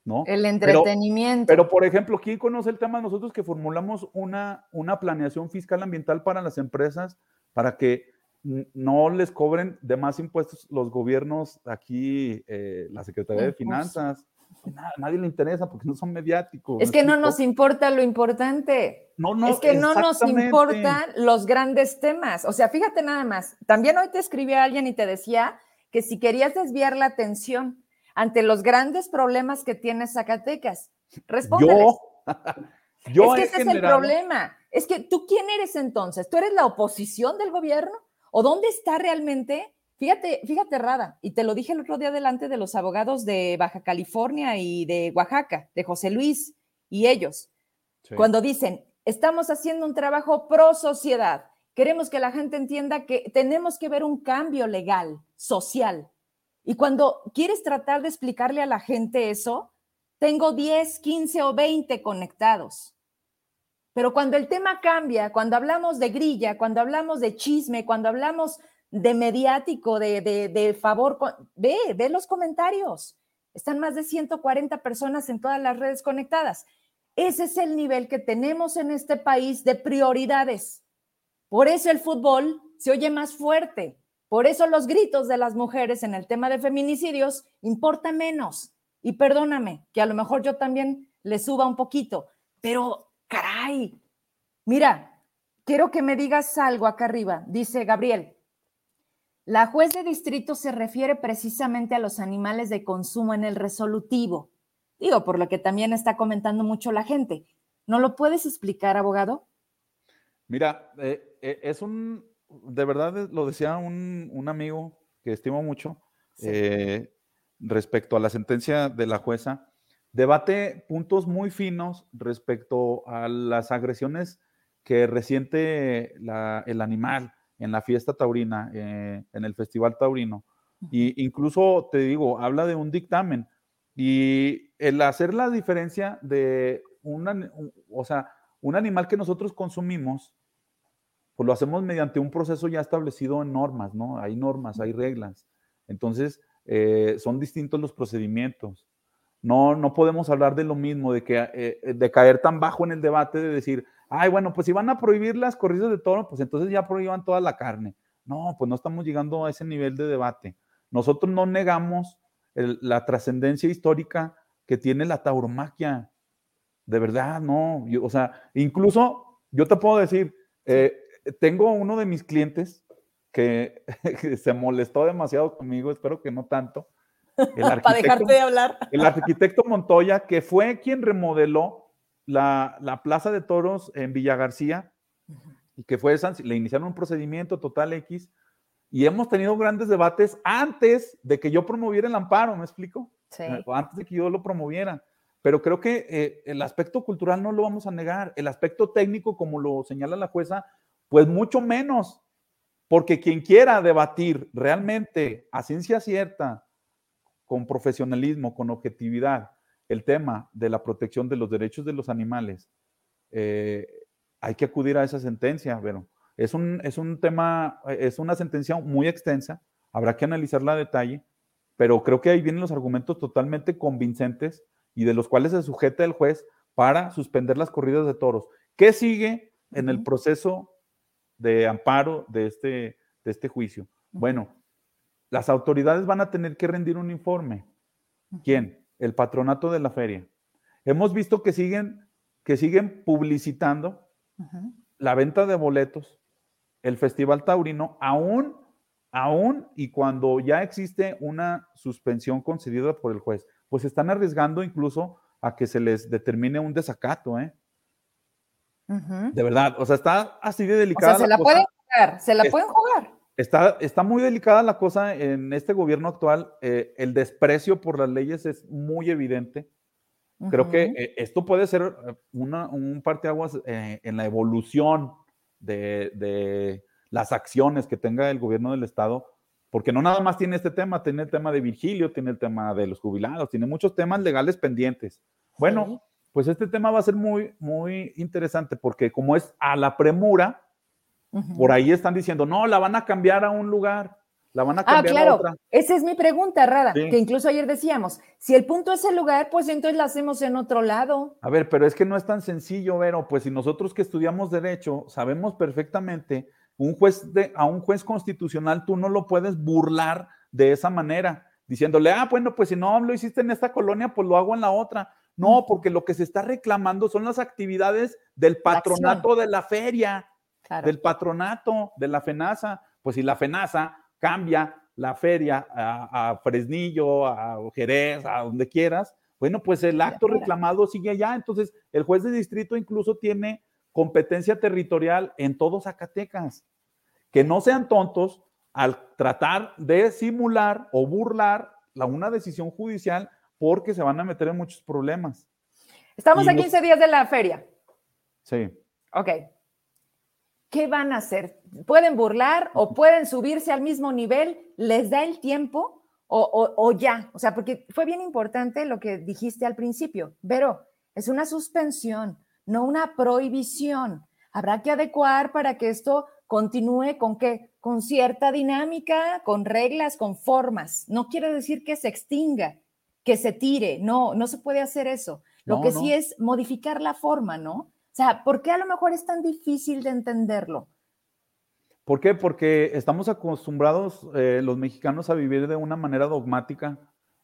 ¿no? El entretenimiento. pero, por ejemplo, ¿quién conoce el tema? Nosotros que formulamos una, una planeación fiscal ambiental para las empresas para que no les cobren de más impuestos los gobiernos aquí, eh, la Secretaría de. Finanzas. Nada, nadie le interesa porque no son mediáticos. es ¿me que no nos importa lo importante. No, no, es que no nos importan los grandes temas. O sea, fíjate nada más. También hoy te escribió alguien y te decía que si querías desviar la atención ante los grandes problemas que tiene Zacatecas, respóndeles. Yo, (laughs) yo es que ese es el problema. Es que tú, ¿quién eres entonces? ¿Tú eres la oposición del gobierno? ¿O dónde está realmente? Fíjate, fíjate, Rada, y te lo dije el otro día delante de los abogados de Baja California y de Oaxaca, de José Luis y ellos, Sí. cuando dicen, estamos haciendo un trabajo pro sociedad, queremos que la gente entienda que tenemos que ver un cambio legal, social. Y cuando quieres tratar de explicarle a la gente eso, tengo 10, 15 o 20 conectados. Pero cuando el tema cambia, cuando hablamos de grilla, cuando hablamos de chisme, cuando hablamos de mediático, de, de, de favor, ve, ve los comentarios. Están más de 140 personas en todas las redes conectadas. Ese es el nivel que tenemos en este país de prioridades. Por eso el fútbol se oye más fuerte. Por eso los gritos de las mujeres en el tema de feminicidios importa menos. Y perdóname, que a lo mejor yo también le suba un poquito, pero caray, mira, quiero que me digas algo acá arriba. Dice Gabriel, la juez de distrito se refiere precisamente a los animales de consumo en el resolutivo. Digo, por lo que también está comentando mucho la gente. ¿No lo puedes explicar, abogado? Mira, eh, eh, es un, de verdad eh, lo decía un, un amigo que estimo mucho Sí. eh, respecto a la sentencia de la jueza, debate puntos muy finos respecto a las agresiones que resiente la- el animal en la fiesta taurina, eh, en el festival taurino. Y incluso te digo, habla de un dictamen. Y el hacer la diferencia de un- o sea, un animal que nosotros consumimos, pues lo hacemos mediante un proceso ya establecido en normas, ¿no? Hay normas, hay reglas. Entonces, eh, son distintos los procedimientos. No, no podemos hablar de lo mismo, de, que, eh, de caer tan bajo en el debate de decir, ay, bueno, pues si van a prohibir las corridas de toro, pues entonces ya prohíban toda la carne. No, pues no estamos llegando a ese nivel de debate. Nosotros no negamos el- la trascendencia histórica que tiene la tauromaquia. De verdad, no. Yo, o sea, incluso yo te puedo decir, eh, tengo uno de mis clientes que, (laughs) que se molestó demasiado conmigo, espero que no tanto. El (laughs) Para dejarte de hablar. el arquitecto Montoya, que fue quien remodeló la, la Plaza de Toros en Villa García y que fue, le iniciaron un procedimiento total X y hemos tenido grandes debates antes de que yo promoviera el amparo, ¿me explico? Sí. Eh, antes de que yo lo promoviera. Pero creo que eh, el aspecto cultural no lo vamos a negar. El aspecto técnico, como lo señala la jueza, pues mucho menos. Porque quien quiera debatir realmente a ciencia cierta, con profesionalismo, con objetividad, el tema de la protección de los derechos de los animales, eh, hay que acudir a esa sentencia, pero es un, es un tema, es una sentencia muy extensa, habrá que analizarla a detalle, pero creo que ahí vienen los argumentos totalmente convincentes y de los cuales se sujeta el juez para suspender las corridas de toros. ¿Qué sigue en el proceso de amparo de este, de este juicio? Bueno, las autoridades van a tener que rendir un informe. ¿Quién? El patronato de la feria. Hemos visto que siguen, que siguen publicitando la venta de boletos, el Festival Taurino, aún, aún y cuando ya existe una suspensión concedida por el juez, pues están arriesgando incluso a que se les determine un desacato, ¿eh? De verdad, o sea, está así de delicada. O sea, se la, pueden jugar, se la pueden jugar. Está, está muy delicada la cosa en este gobierno actual. Eh, el desprecio por las leyes es muy evidente. Creo que eh, esto puede ser eh, una, un parteaguas en la evolución de, de, las acciones que tenga el gobierno del Estado, porque no nada más tiene este tema, tiene el tema de Virgilio, tiene el tema de los jubilados, tiene muchos temas legales pendientes. Bueno, pues este tema va a ser muy, muy interesante porque como es a la premura, por ahí están diciendo, no, la van a cambiar a un lugar, la van a ah, cambiar ah, claro. a otra. Esa es mi pregunta, Rada, que incluso ayer decíamos, si el punto es el lugar, pues entonces la hacemos en otro lado. A ver, pero es que no es tan sencillo, Vero, pues si nosotros que estudiamos derecho sabemos perfectamente, un juez de, a un juez constitucional tú no lo puedes burlar de esa manera, diciéndole, ah, bueno, pues si no lo hiciste en esta colonia, pues lo hago en la otra. No, porque lo que se está reclamando son las actividades del patronato de la feria del patronato de la FENASA. Pues si la FENASA cambia la feria a, Fresnillo, a Jerez, a donde quieras, bueno, pues el acto reclamado sigue allá. Entonces, el juez de distrito incluso tiene competencia territorial en todo Zacatecas. Que no sean tontos al tratar de simular o burlar la, una decisión judicial porque se van a meter en muchos problemas. Estamos a 15 días de la feria. Sí. Ok. ¿qué van a hacer? ¿Pueden burlar o pueden subirse al mismo nivel? ¿Les da el tiempo o, ya? O sea, porque fue bien importante lo que dijiste al principio, pero es una suspensión, no una prohibición. Habrá que adecuar para que esto continúe con qué? Con cierta dinámica, con reglas, con formas. No quiere decir que se extinga, que se tire, no, no se puede hacer eso. Lo que sí es modificar la forma, ¿no? O sea, ¿por qué a lo mejor es tan difícil de entenderlo? ¿Por qué? Porque estamos acostumbrados eh, los mexicanos a vivir de una manera dogmática,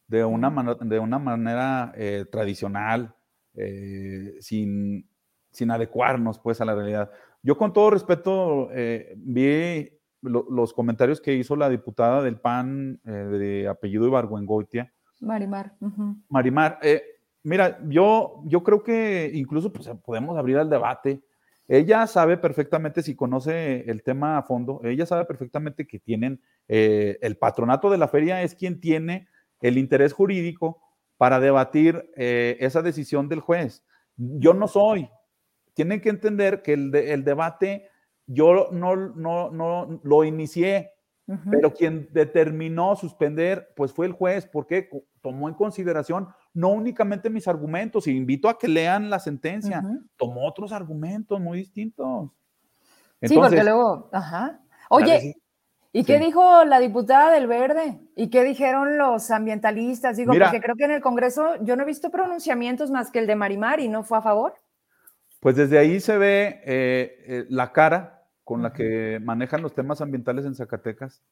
de una, de una manera eh, tradicional, eh, sin, sin, adecuarnos pues a la realidad. Yo con todo respeto vi los comentarios que hizo la diputada del PAN de apellido Ibargüengoitia. Marimar. Marimar, Mira, yo, yo creo que incluso pues, podemos abrir el debate. Ella sabe perfectamente, si conoce el tema a fondo, ella sabe perfectamente que tienen, eh, el patronato de la feria es quien tiene el interés jurídico para debatir eh, esa decisión del juez. Yo no soy. Tienen que entender que el, el debate yo no, no, no lo inicié, pero quien determinó suspender, pues fue el juez, porque tomó en consideración no únicamente mis argumentos, y invito a que lean la sentencia, tomó otros argumentos muy distintos. sí, porque luego, ajá. Oye, ¿y qué dijo la diputada del Verde? ¿Y qué dijeron los ambientalistas? Digo, porque creo que en el Congreso yo no he visto pronunciamientos más que el de Marimar y no fue a favor. Pues desde ahí se ve eh, eh, la cara con la que manejan los temas ambientales en Zacatecas.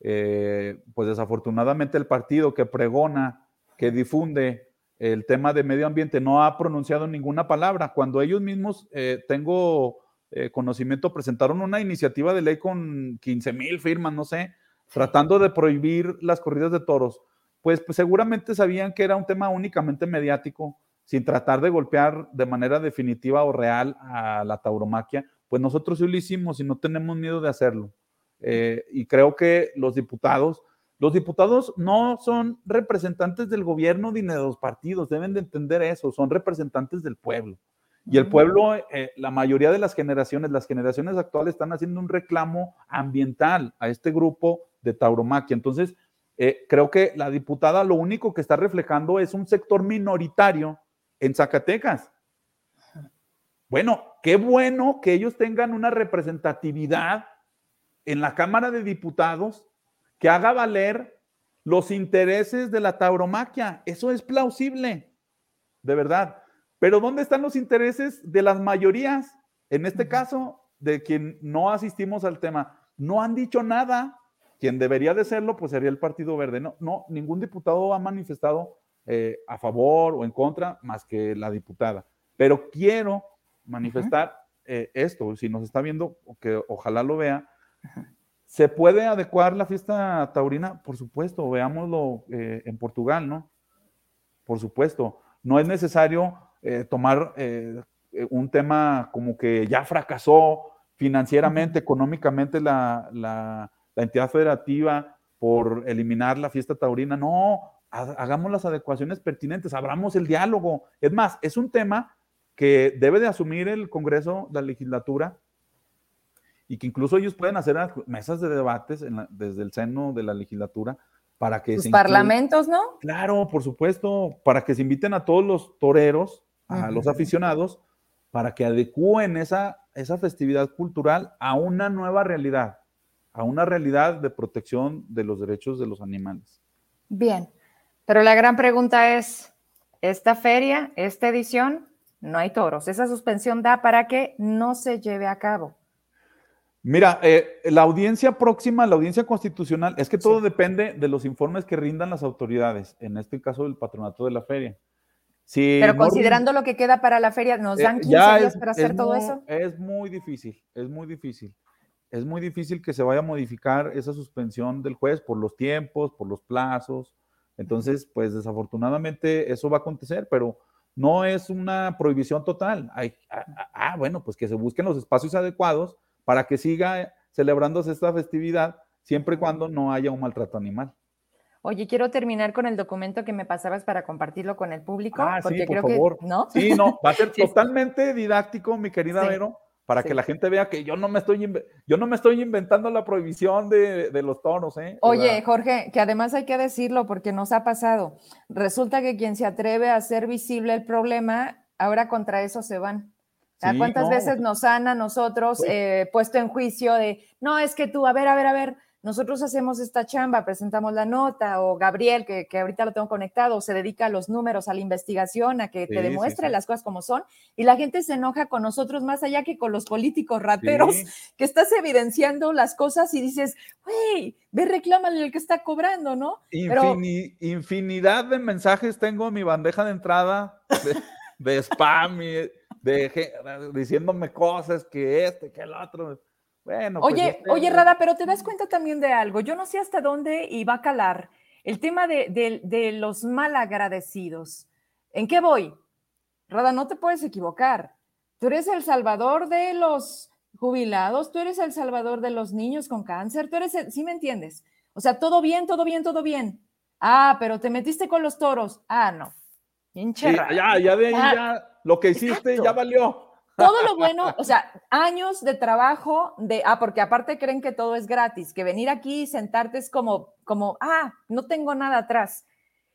Eh, pues desafortunadamente el partido que pregona que difunde el tema de medio ambiente no ha pronunciado ninguna palabra, cuando ellos mismos, eh, tengo eh, conocimiento, presentaron una iniciativa de ley con 15 mil firmas, no sé, tratando de prohibir las corridas de toros, pues, pues, seguramente sabían que era un tema únicamente mediático, sin tratar de golpear de manera definitiva o real a la tauromaquia, pues nosotros sí lo hicimos y no tenemos miedo de hacerlo. Eh, y creo que los diputados los diputados no son representantes del gobierno ni de los partidos, deben de entender eso, son representantes del pueblo. Y el pueblo, eh, la mayoría de las generaciones, las generaciones actuales están haciendo un reclamo ambiental a este grupo de tauromaquia. Entonces, eh, creo que la diputada lo único que está reflejando es un sector minoritario en Zacatecas. Bueno, qué bueno que ellos tengan una representatividad en la Cámara de Diputados que haga valer los intereses de la tauromaquia. Eso es plausible, de verdad. Pero ¿dónde están los intereses de las mayorías? En este caso, de quien no asistimos al tema. No han dicho nada. Quien debería de serlo, pues sería el Partido Verde. No, no ningún diputado ha manifestado eh, a favor o en contra más que la diputada. Pero quiero manifestar eh, esto, si nos está viendo, que ojalá lo vea. ¿Se puede adecuar la fiesta taurina? Por supuesto, veámoslo eh, en Portugal, ¿no? Por supuesto. No es necesario tomar un tema como que ya fracasó financieramente, económicamente la, la, la entidad federativa por eliminar la fiesta taurina. No, hagamos las adecuaciones pertinentes, abramos el diálogo. Es más, es un tema que debe de asumir el Congreso, la legislatura, y que incluso ellos pueden hacer mesas de debates desde el seno de la legislatura para que... Los parlamentos, ¿no? Claro, por supuesto, para que se inviten a todos los toreros, a los aficionados, para que adecúen esa, esa festividad cultural a una nueva realidad, a una realidad de protección de los derechos de los animales. Bien, pero la gran pregunta es, esta feria, esta edición, no hay toros. Esa suspensión da para que no se lleve a cabo. Mira, eh, la audiencia próxima, la audiencia constitucional, es que todo depende de los informes que rindan las autoridades, en este caso del patronato de la feria. Pero considerando lo que queda para la feria, ¿nos dan 15 eh, días para hacer todo eso? Es muy difícil, es muy difícil. Es muy difícil que se vaya a modificar esa suspensión del juez por los tiempos, por los plazos. Entonces, pues desafortunadamente eso va a acontecer, pero no es una prohibición total. Hay, ah, ah, ah, bueno, pues que se busquen los espacios adecuados para que siga celebrándose esta festividad siempre y cuando no haya un maltrato animal. Oye, quiero terminar con el documento que me pasabas para compartirlo con el público. Ah, porque sí, por creo favor. que, ¿no? Sí, no, va a ser (laughs) totalmente didáctico, mi querida Vero para que la gente vea que yo no me estoy, yo no me estoy inventando la prohibición de, los tonos. ¿eh? Oye, Jorge, que además hay que decirlo porque nos ha pasado. Resulta que quien se atreve a hacer visible el problema, ahora contra eso se van. ¿Cuántas veces nos han a nosotros pues eh, puesto en juicio de, no, es que tú, a ver, a ver, a ver, nosotros hacemos esta chamba, presentamos la nota, o Gabriel, que, ahorita lo tengo conectado, se dedica a los números, a la investigación, a que te demuestre las cosas como son, y la gente se enoja con nosotros más allá que con los políticos rateros, que estás evidenciando las cosas y dices, güey, ve, reclámale el que está cobrando, ¿no? infinidad de mensajes tengo en mi bandeja de entrada de, spam y de, diciéndome cosas que este, que el otro bueno, pues, oye, este, oye, Rada, pero te das cuenta también de algo. Yo no sé hasta dónde iba a calar el tema de, de, de los malagradecidos. ¿En qué voy? Rada, no te puedes equivocar. Tú eres el salvador de los jubilados, tú eres el salvador de los niños con cáncer, tú eres el, ¿sí me entiendes? O sea, todo bien, todo bien, todo bien. Ah, pero te metiste con los toros. Ah, no. ya, ya de ahí ah, ya lo que hiciste ya valió todo lo bueno, o sea, años de trabajo de, ah, porque aparte creen que todo es gratis, que venir aquí y sentarte es como, como, ah, no tengo nada atrás.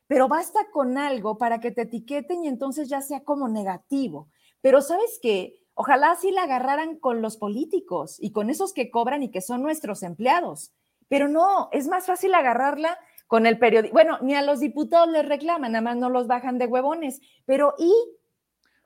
Pero basta con algo para que te etiqueten y entonces ya sea como negativo. Pero sabes qué, ojalá así la agarraran con los políticos y con esos que cobran y que son nuestros empleados. Pero no, es más fácil agarrarla con el periódico. Bueno, ni a los diputados les reclaman, nada más no los bajan de huevones. Pero ¿y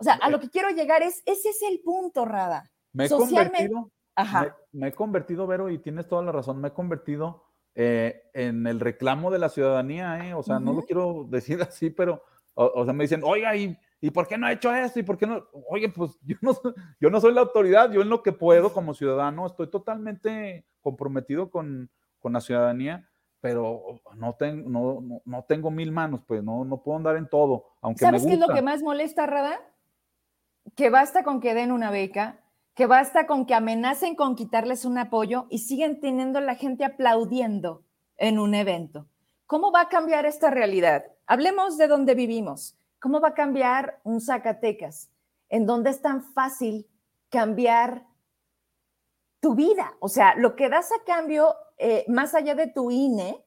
o sea, a lo que quiero llegar es, ese es el punto, Rada. Me he convertido, Ajá. Me, he convertido, Vero, y tienes toda la razón, me he convertido eh, en el reclamo de la ciudadanía, ¿eh? O sea, no lo quiero decir (laughs) así, pero, o, sea, me dicen, oiga, ¿y, ¿y, por qué no ha hecho esto? ¿Y por qué no? Oye, pues (laughs) yo no, yo no soy la autoridad, yo en lo que puedo como ciudadano estoy totalmente comprometido con, con la ciudadanía pero no, tengo no, no, tengo mil manos, pues no, no puedo andar en todo. Aunque ¿Sabes qué es lo que más molesta, Rada? Que basta con que den una beca, que basta con que amenacen con quitarles un apoyo y siguen teniendo la gente aplaudiendo en un evento. ¿Cómo va a cambiar esta realidad? Hablemos de dónde vivimos. ¿Cómo va a cambiar un Zacatecas? En donde es tan fácil cambiar tu vida. O sea, lo que das a cambio, eh, más allá de tu INE,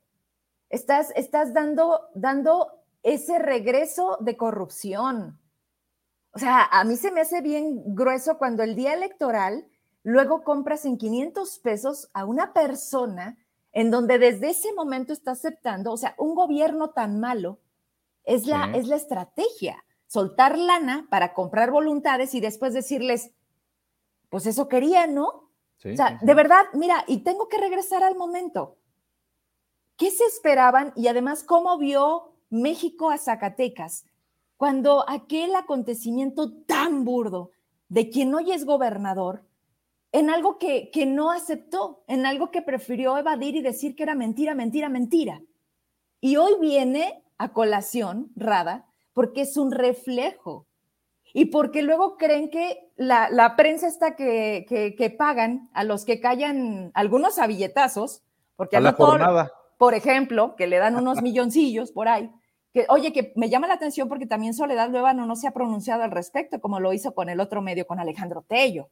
estás, estás dando, dando ese regreso de corrupción, o sea, a mí se me hace bien grueso cuando el día electoral luego compras en 500 pesos a una persona en donde desde ese momento está aceptando, o sea, un gobierno tan malo es la, es la estrategia, soltar lana para comprar voluntades y después decirles, pues eso quería, ¿no? o sea, de verdad, mira, y tengo que regresar al momento. ¿Qué se esperaban? Y además, ¿cómo vio México a Zacatecas cuando aquel acontecimiento tan burdo de quien hoy es gobernador, en algo que, que no aceptó, en algo que prefirió evadir y decir que era mentira, mentira, mentira. Y hoy viene a colación, Rada, porque es un reflejo y porque luego creen que la, la prensa está que, que, pagan a los que callan algunos a billetazos, porque a, la jornada. por ejemplo, que le dan unos (laughs) milloncillos por ahí, que oye, que me llama la atención porque también Soledad Luevano no se ha pronunciado al respecto, como lo hizo con el otro medio, con Alejandro Tello.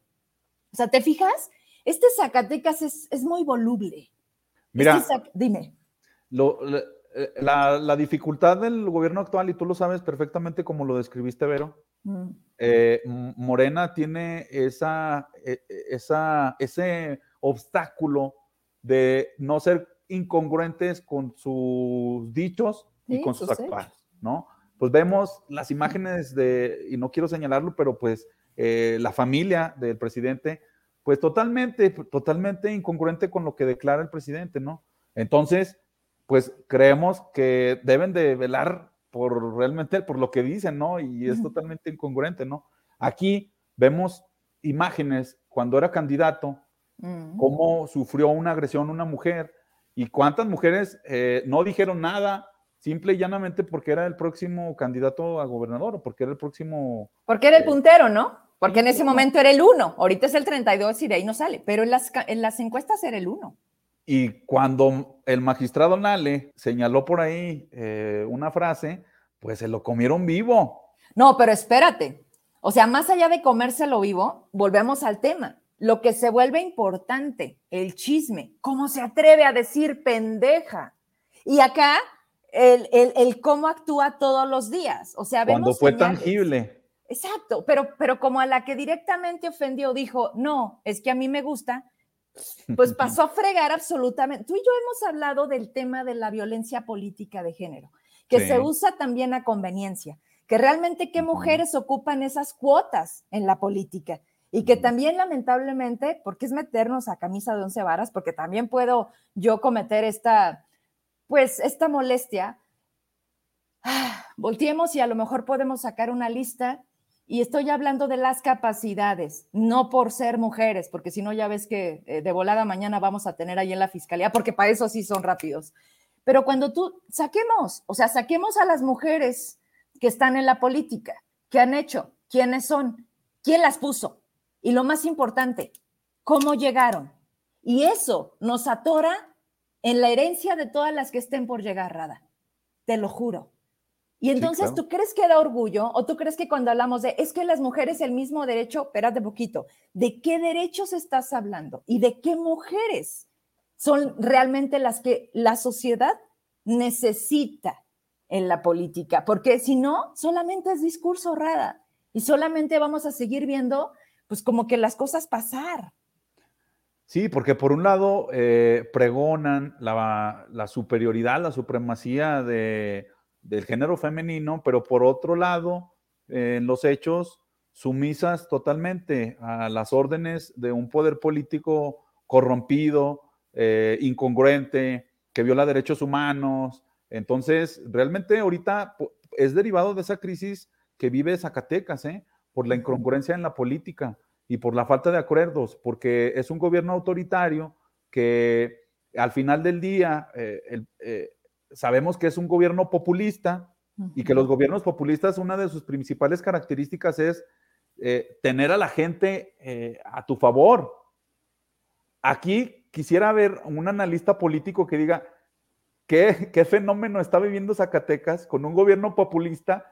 O sea, ¿te fijas? Este Zacatecas es, es muy voluble. Mira, este dime. Lo, eh, la, dificultad del gobierno actual, y tú lo sabes perfectamente como lo describiste, Vero, mm. eh, Morena tiene esa, e, e, esa, ese obstáculo de no ser incongruentes con sus dichos y con sus actuales, ¿no? Pues vemos las imágenes de, y no quiero señalarlo, pero pues eh, la familia del presidente, pues totalmente, totalmente incongruente con lo que declara el presidente, ¿no? Entonces, pues creemos que deben de velar por realmente por lo que dicen, ¿no? Y es totalmente incongruente, ¿no? Aquí vemos imágenes cuando era candidato, cómo sufrió una agresión una mujer y cuántas mujeres eh, no dijeron nada, simple y llanamente porque era el próximo candidato a gobernador o porque era el próximo... Porque era el eh, puntero, ¿no? Porque en ese momento era el uno, ahorita es el 32 y de ahí no sale, pero en las, en las encuestas era el uno. Y cuando el magistrado Nale señaló por ahí eh, una frase, pues se lo comieron vivo. No, pero espérate. O sea, más allá de comérselo vivo, volvemos al tema. Lo que se vuelve importante, el chisme. ¿Cómo se atreve a decir pendeja? Y acá, el, cómo actúa todos los días. O sea, vemos Cuando fue tangible. Exacto, pero, pero como a la que directamente ofendió dijo, no, es que a mí me gusta, pues (laughs) pasó a fregar absolutamente. Tú y yo hemos hablado del tema de la violencia política de género, que se usa también a conveniencia, que realmente qué mujeres ocupan esas cuotas en la política y que también lamentablemente, porque es meternos a camisa de once varas, porque también puedo yo cometer esta, pues esta molestia, ah, volteemos y a lo mejor podemos sacar una lista y estoy hablando de las capacidades, no por ser mujeres, porque si no ya ves que eh, de volada mañana vamos a tener ahí en la fiscalía, porque para eso sí son rápidos. Pero cuando tú saquemos, o sea, saquemos a las mujeres que están en la política, qué han hecho, quiénes son, quién las puso. Y lo más importante, cómo llegaron. Y eso nos atora en la herencia de todas las que estén por llegar, Rada. Te lo juro. Y entonces, ¿tú crees que da orgullo o tú crees que cuando hablamos de, es que las mujeres el mismo derecho, espérate poquito, ¿de qué derechos estás hablando? ¿Y de qué mujeres son realmente las que la sociedad necesita en la política? Porque si no, solamente es discurso rara y solamente vamos a seguir viendo, pues como que las cosas pasar. Sí, porque por un lado eh, pregonan la, la superioridad, la supremacía de del género femenino, pero por otro lado, en los hechos, sumisas totalmente a las órdenes de un poder político corrompido, eh, incongruente, que viola derechos humanos. Entonces, realmente ahorita es derivado de esa crisis que vive Zacatecas, ¿eh? por la incongruencia en la política y por la falta de acuerdos, porque es un gobierno autoritario que al final del día eh, el, sabemos que es un gobierno populista y que los gobiernos populistas, una de sus principales características es eh, tener a la gente eh, a tu favor. Aquí quisiera ver un analista político que diga qué, qué fenómeno está viviendo Zacatecas con un gobierno populista,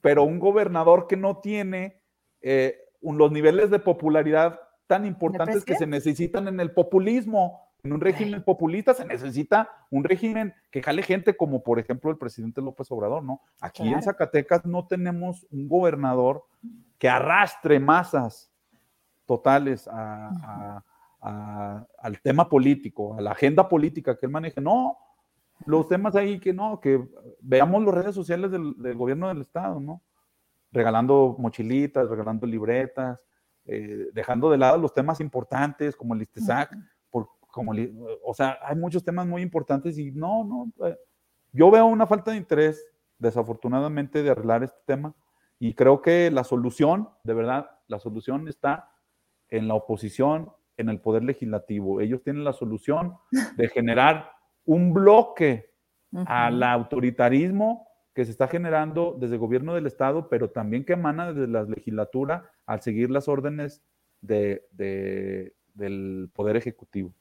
pero un gobernador que no tiene eh, los niveles de popularidad tan importantes que se necesitan en el populismo. En un régimen populista se necesita un régimen que jale gente como por ejemplo el presidente López Obrador, ¿no? Aquí en Zacatecas no tenemos un gobernador que arrastre masas totales a, al tema político, a la agenda política que él maneje. No, los temas ahí que no, que veamos las redes sociales del, gobierno del Estado, ¿no? Regalando mochilitas, regalando libretas, eh, dejando de lado los temas importantes como el ISTESAC, por, como, o sea, hay muchos temas muy importantes y no, no, eh, yo veo una falta de interés, desafortunadamente, de arreglar este tema y creo que la solución, de verdad, la solución está en la oposición, en el poder legislativo. Ellos tienen la solución de generar un bloque al autoritarismo que se está generando desde el gobierno del Estado, pero también que emana desde la legislatura al seguir las órdenes de, del Poder Ejecutivo.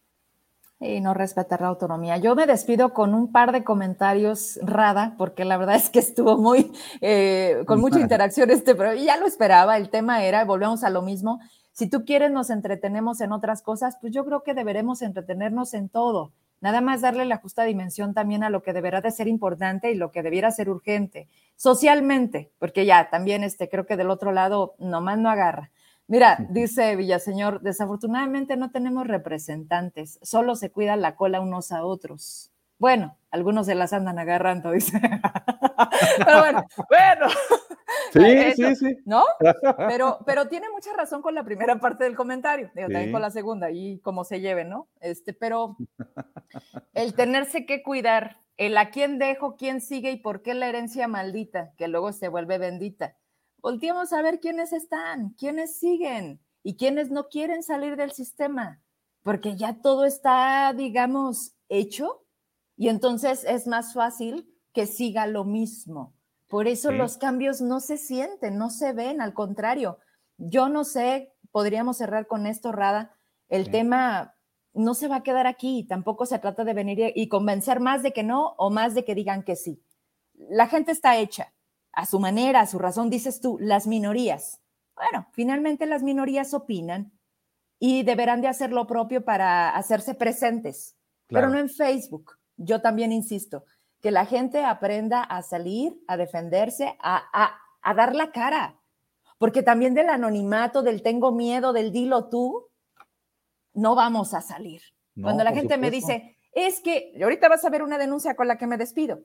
Y no respetar la autonomía. Yo me despido con un par de comentarios, Rada, porque la verdad es que estuvo muy, eh, con mucha (laughs) interacción este, pero ya lo esperaba, el tema era, volvemos a lo mismo, si tú quieres nos entretenemos en otras cosas, pues yo creo que deberemos entretenernos en todo nada más darle la justa dimensión también a lo que deberá de ser importante y lo que debiera ser urgente, socialmente, porque ya también este, creo que del otro lado nomás no agarra. Mira, dice Villaseñor, desafortunadamente no tenemos representantes, solo se cuidan la cola unos a otros. Bueno, algunos se las andan agarrando, (laughs) dice. Pero bueno, bueno. Sí, sí, sí. ¿No? Pero, pero tiene mucha razón con la primera parte del comentario, también con la segunda y cómo se lleve, ¿no? Este, pero el tenerse que cuidar, el a quién dejo, quién sigue y por qué la herencia maldita, que luego se vuelve bendita. Volteamos a ver quiénes están, quiénes siguen y quiénes no quieren salir del sistema, porque ya todo está, digamos, hecho y entonces es más fácil que siga lo mismo. Por eso los cambios no se sienten, no se ven, al contrario. Yo no sé, podríamos cerrar con esto, Rada, el tema no se va a quedar aquí, tampoco se trata de venir y convencer más de que no o más de que digan que sí. La gente está hecha a su manera, a su razón, dices tú, las minorías. Bueno, finalmente las minorías opinan y deberán de hacer lo propio para hacerse presentes, pero no en Facebook, yo también insisto, que la gente aprenda a salir, a defenderse, a, dar la cara, porque también del anonimato, del tengo miedo, del dilo tú, no vamos a salir. Cuando la gente me dice, es que ahorita vas a ver una denuncia con la que me despido,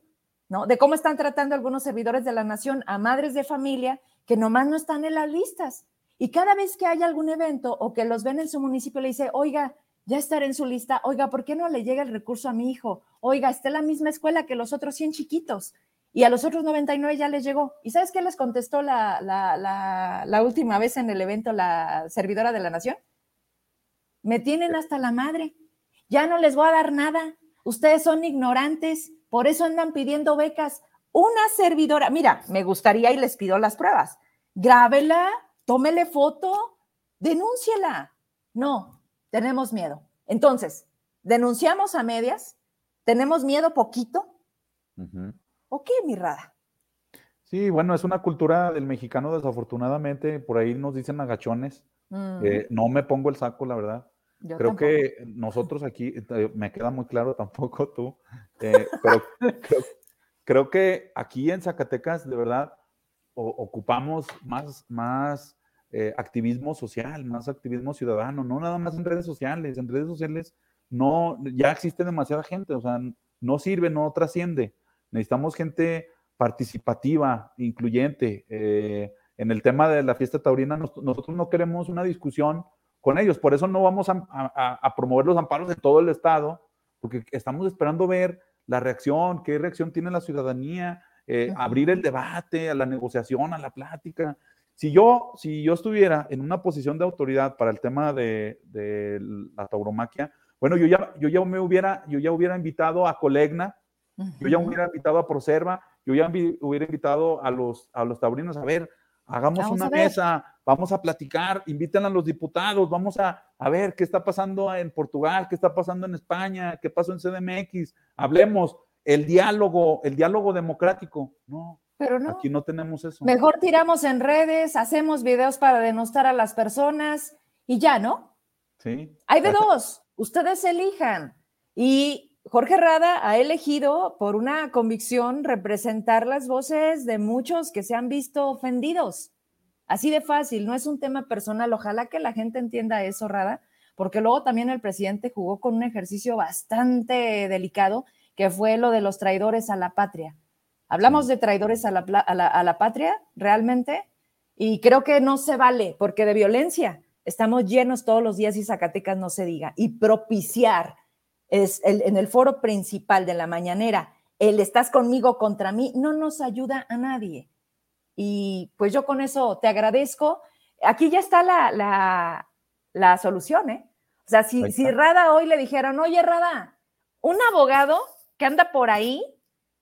¿no? De cómo están tratando algunos servidores de la nación a madres de familia que nomás no están en las listas. Y cada vez que hay algún evento o que los ven en su municipio, le dice, oiga, ya estaré en su lista. Oiga, ¿por qué no le llega el recurso a mi hijo? Oiga, está en la misma escuela que los otros 100 chiquitos. Y a los otros 99 ya les llegó. ¿Y sabes qué les contestó la, la, última vez en el evento la servidora de la nación? Me tienen hasta la madre. Ya no les voy a dar nada. Ustedes son ignorantes. Por eso andan pidiendo becas. Una servidora, mira, me gustaría y les pido las pruebas. Grábela, tómele foto, denúnciela. No, tenemos miedo. Entonces, denunciamos a medias, tenemos miedo poquito. ¿O qué, mi Rada? Sí, bueno, es una cultura del mexicano, desafortunadamente, por ahí nos dicen agachones. Eh, no me pongo el saco, la verdad. creo que nosotros aquí, eh, me queda muy claro, tampoco tú, eh, pero creo, que aquí en Zacatecas, de verdad, ocupamos más, más eh, activismo social, más activismo ciudadano, no nada más en redes sociales. En redes sociales no, ya existe demasiada gente, o sea, no sirve, no trasciende. Necesitamos gente participativa, incluyente. Eh, en el tema de la fiesta taurina, nosotros no queremos una discusión con ellos, por eso no vamos a, promover los amparos de todo el Estado, porque estamos esperando ver la reacción, qué reacción tiene la ciudadanía, eh, abrir el debate, a la negociación, a la plática. Si yo, si yo estuviera en una posición de autoridad para el tema de, la tauromaquia, bueno, yo ya, yo ya me hubiera, yo ya hubiera invitado a Colegna, yo ya hubiera invitado a Proserva, yo ya hubiera invitado a los, a los taurinos a ver, hagamos una mesa, vamos a platicar, inviten a los diputados, vamos a, a, ver qué está pasando en Portugal, qué está pasando en España, qué pasó en CDMX, hablemos, el diálogo, el diálogo democrático, no, pero no. Aquí no tenemos eso. Mejor tiramos en redes, hacemos videos para denostar a las personas y ya, ¿no? Sí. Hay de dos, ustedes elijan. Y Jorge Rada ha elegido por una convicción representar las voces de muchos que se han visto ofendidos. Así de fácil, no es un tema personal. Ojalá que la gente entienda eso, Rada, porque luego también el presidente jugó con un ejercicio bastante delicado, que fue lo de los traidores a la patria. Hablamos de traidores a la, a la patria, realmente, y creo que no se vale, porque de violencia estamos llenos todos los días y Zacatecas no se diga. Y propiciar es el, en el foro principal de la mañanera, el estás conmigo contra mí, no nos ayuda a nadie. Y pues yo con eso te agradezco. Aquí ya está la, la, la solución, ¿eh? O sea, si, si Rada hoy le dijeron, oye, Rada, un abogado que anda por ahí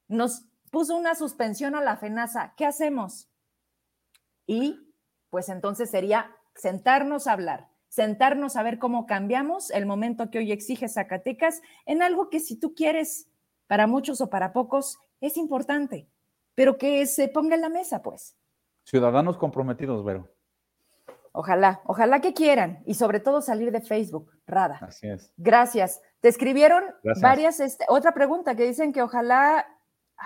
nos puso una suspensión a la FENASA, ¿qué hacemos? Y pues entonces sería sentarnos a hablar, sentarnos a ver cómo cambiamos el momento que hoy exige Zacatecas en algo que si tú quieres, para muchos o para pocos, es importante, pero que se ponga en la mesa, pues. Ciudadanos comprometidos, Vero. Ojalá, ojalá que quieran y sobre todo salir de Facebook, Rada. Así es. Gracias. Te escribieron varias, este, otra pregunta que dicen que ojalá,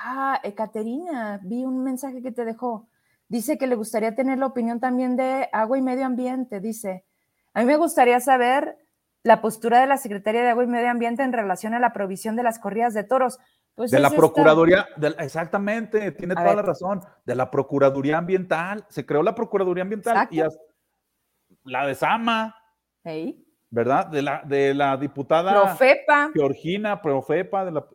ah, Ekaterina, vi un mensaje que te dejó. Dice que le gustaría tener la opinión también de agua y medio ambiente. Dice, a mí me gustaría saber la postura de la Secretaría de Agua y Medio Ambiente en relación a la provisión de las corridas de toros. Pues de la Procuraduría, exactamente, tiene toda la razón, de la Procuraduría Ambiental. Se creó la Procuraduría Ambiental y la de Sama, ¿verdad? De la, de la diputada Profepa. Georgina, Profepa, de la,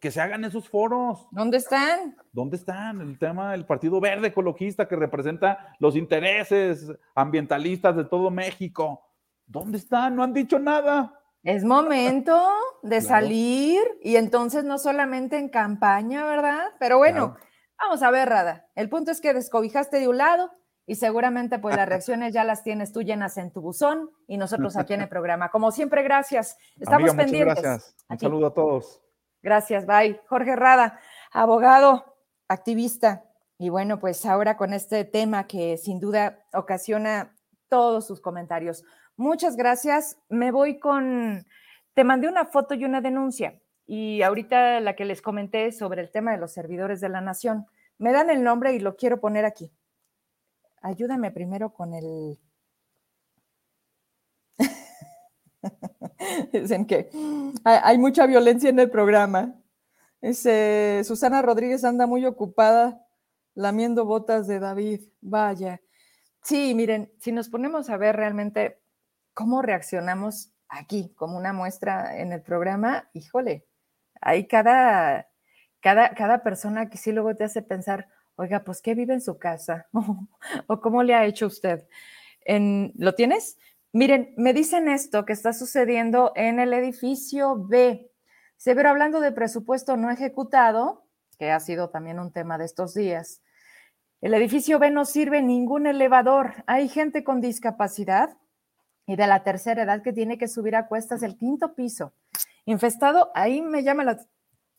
que se hagan esos foros. ¿Dónde están? ¿Dónde están? El tema del Partido Verde Ecologista que representa los intereses ambientalistas de todo México. ¿Dónde están? No han dicho nada. Es momento de salir y entonces no solamente en campaña, ¿verdad? Pero bueno, vamos a ver, Rada. El punto es que descobijaste de un lado y seguramente pues las reacciones ya las tienes tú llenas en tu buzón y nosotros aquí en el programa. Como siempre, gracias. (laughs) Estamos pendientes. Gracias. Un saludo a todos. Gracias, bye. Jorge Rada, abogado, activista. Y bueno, pues ahora con este tema que sin duda ocasiona todos sus comentarios. Muchas gracias. Me voy con, te mandé una foto y una denuncia. Y ahorita la que les comenté sobre el tema de los servidores de la nación. Me dan el nombre y lo quiero poner aquí. Ayúdame primero con el (laughs) Dicen que hay, mucha violencia en el programa. Susana Rodríguez anda muy ocupada lamiendo botas de David. Vaya. Sí, miren, si nos ponemos a ver realmente cómo reaccionamos aquí, como una muestra en el programa, híjole, hay cada, cada, cada persona que sí luego te hace pensar, oiga, pues, ¿qué vive en su casa? (laughs) o cómo le ha hecho usted. En, ¿Lo tienes? Miren, me dicen esto que está sucediendo en el edificio B. Severo, hablando de presupuesto no ejecutado, que ha sido también un tema de estos días. El edificio B no sirve ningún elevador. Hay gente con discapacidad y de la tercera edad que tiene que subir a cuestas el quinto piso. Infestado, ahí me llama la,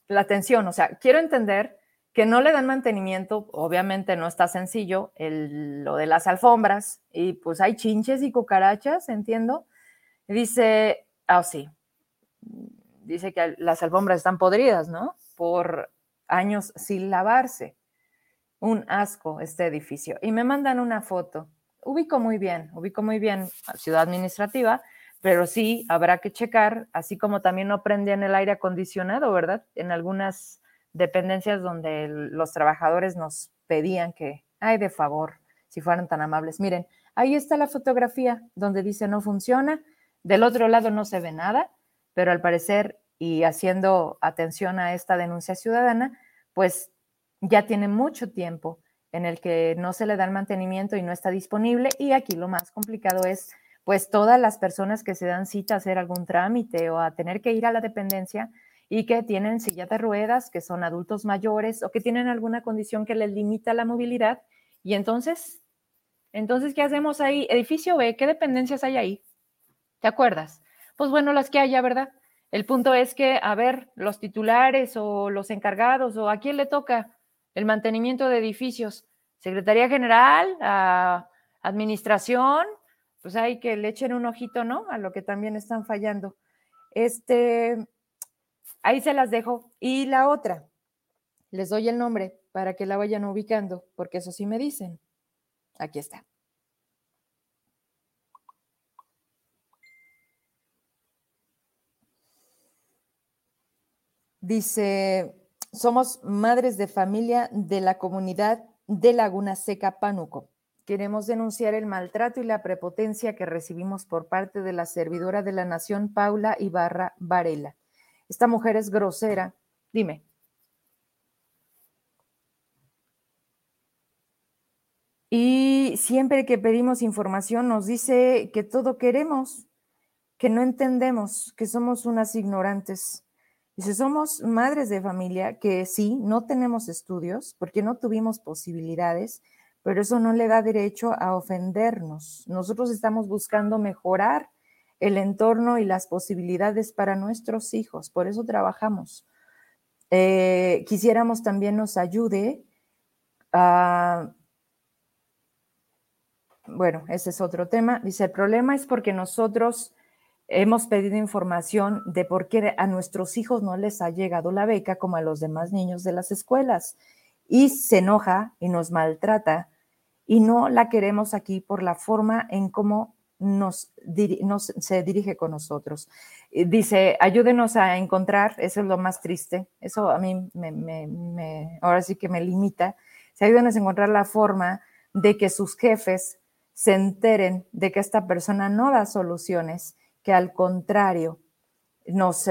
la atención. O sea, quiero entender que no le dan mantenimiento, obviamente no está sencillo, lo de las alfombras, y pues hay chinches y cucarachas, entiendo. Dice, ah, sí, dice que las alfombras están podridas, ¿no? Por años sin lavarse. Un asco este edificio. Y me mandan una foto. Ubico muy bien, ubico muy bien ciudad administrativa, pero sí habrá que checar, así como también no prendían el aire acondicionado, ¿verdad? En algunas dependencias donde los trabajadores nos pedían que, ay, de favor, si fueran tan amables. Miren, ahí está la fotografía donde dice no funciona. Del otro lado no se ve nada, pero al parecer, y haciendo atención a esta denuncia ciudadana, pues ya tiene mucho tiempo en el que no se le da el mantenimiento y no está disponible. Y aquí lo más complicado es, pues, todas las personas que se dan cita a hacer algún trámite o a tener que ir a la dependencia, y que tienen silla de ruedas, que son adultos mayores o que tienen alguna condición que les limita la movilidad. Y entonces, entonces, ¿qué hacemos ahí? Edificio B, ¿qué dependencias hay ahí? ¿Te acuerdas? Pues bueno, las que haya, ¿verdad? El punto es que, a ver, los titulares o los encargados o a quién le toca el mantenimiento de edificios, Secretaría General, Administración, pues hay que le echen un ojito, ¿no? A lo que también están fallando. Este, Ahí se las dejo. Y la otra, les doy el nombre para que la vayan ubicando, porque eso sí me dicen. Aquí está. Dice, somos madres de familia de la comunidad de Laguna Seca, Pánuco. Queremos denunciar el maltrato y la prepotencia que recibimos por parte de la servidora de la Nación, Paula Ibarra Varela. Esta mujer es grosera. Dime. Y siempre que pedimos información nos dice que todo queremos, que no entendemos, que somos unas ignorantes. Dice, somos madres de familia que sí, no tenemos estudios porque no tuvimos posibilidades, pero eso no le da derecho a ofendernos. Nosotros estamos buscando mejorar el entorno y las posibilidades para nuestros hijos, por eso trabajamos. Eh, quisiéramos también nos ayude a... Bueno, ese es otro tema. Dice, el problema es porque nosotros hemos pedido información de por qué a nuestros hijos no les ha llegado la beca como a los demás niños de las escuelas y se enoja y nos maltrata y no la queremos aquí por la forma en cómo nos, se dirige con nosotros. Dice, ayúdenos a encontrar, eso es lo más triste, eso a mí me, ahora sí que me limita, se ayúdenos a encontrar la forma de que sus jefes se enteren de que esta persona no da soluciones, que al contrario, nos,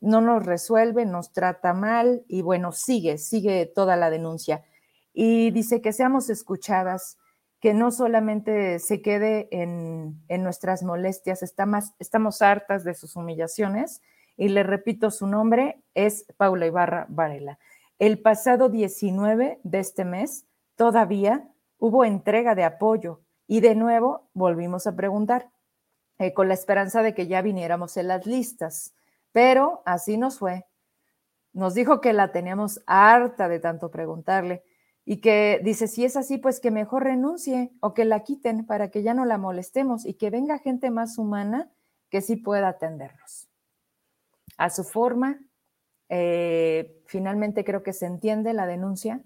no nos resuelve, nos trata mal y bueno, sigue, sigue toda la denuncia y dice que seamos escuchadas, que no solamente se quede en, nuestras molestias, estamos, estamos hartas de sus humillaciones y le repito su nombre, es Paula Ibarra Varela. El pasado 19 de este mes todavía hubo entrega de apoyo y de nuevo volvimos a preguntar eh, con la esperanza de que ya viniéramos en las listas, pero así nos fue. Nos dijo que la teníamos harta de tanto preguntarle y que dice, si es así, pues que mejor renuncie o que la quiten para que ya no la molestemos y que venga gente más humana que sí pueda atendernos. A su forma, eh, finalmente creo que se entiende la denuncia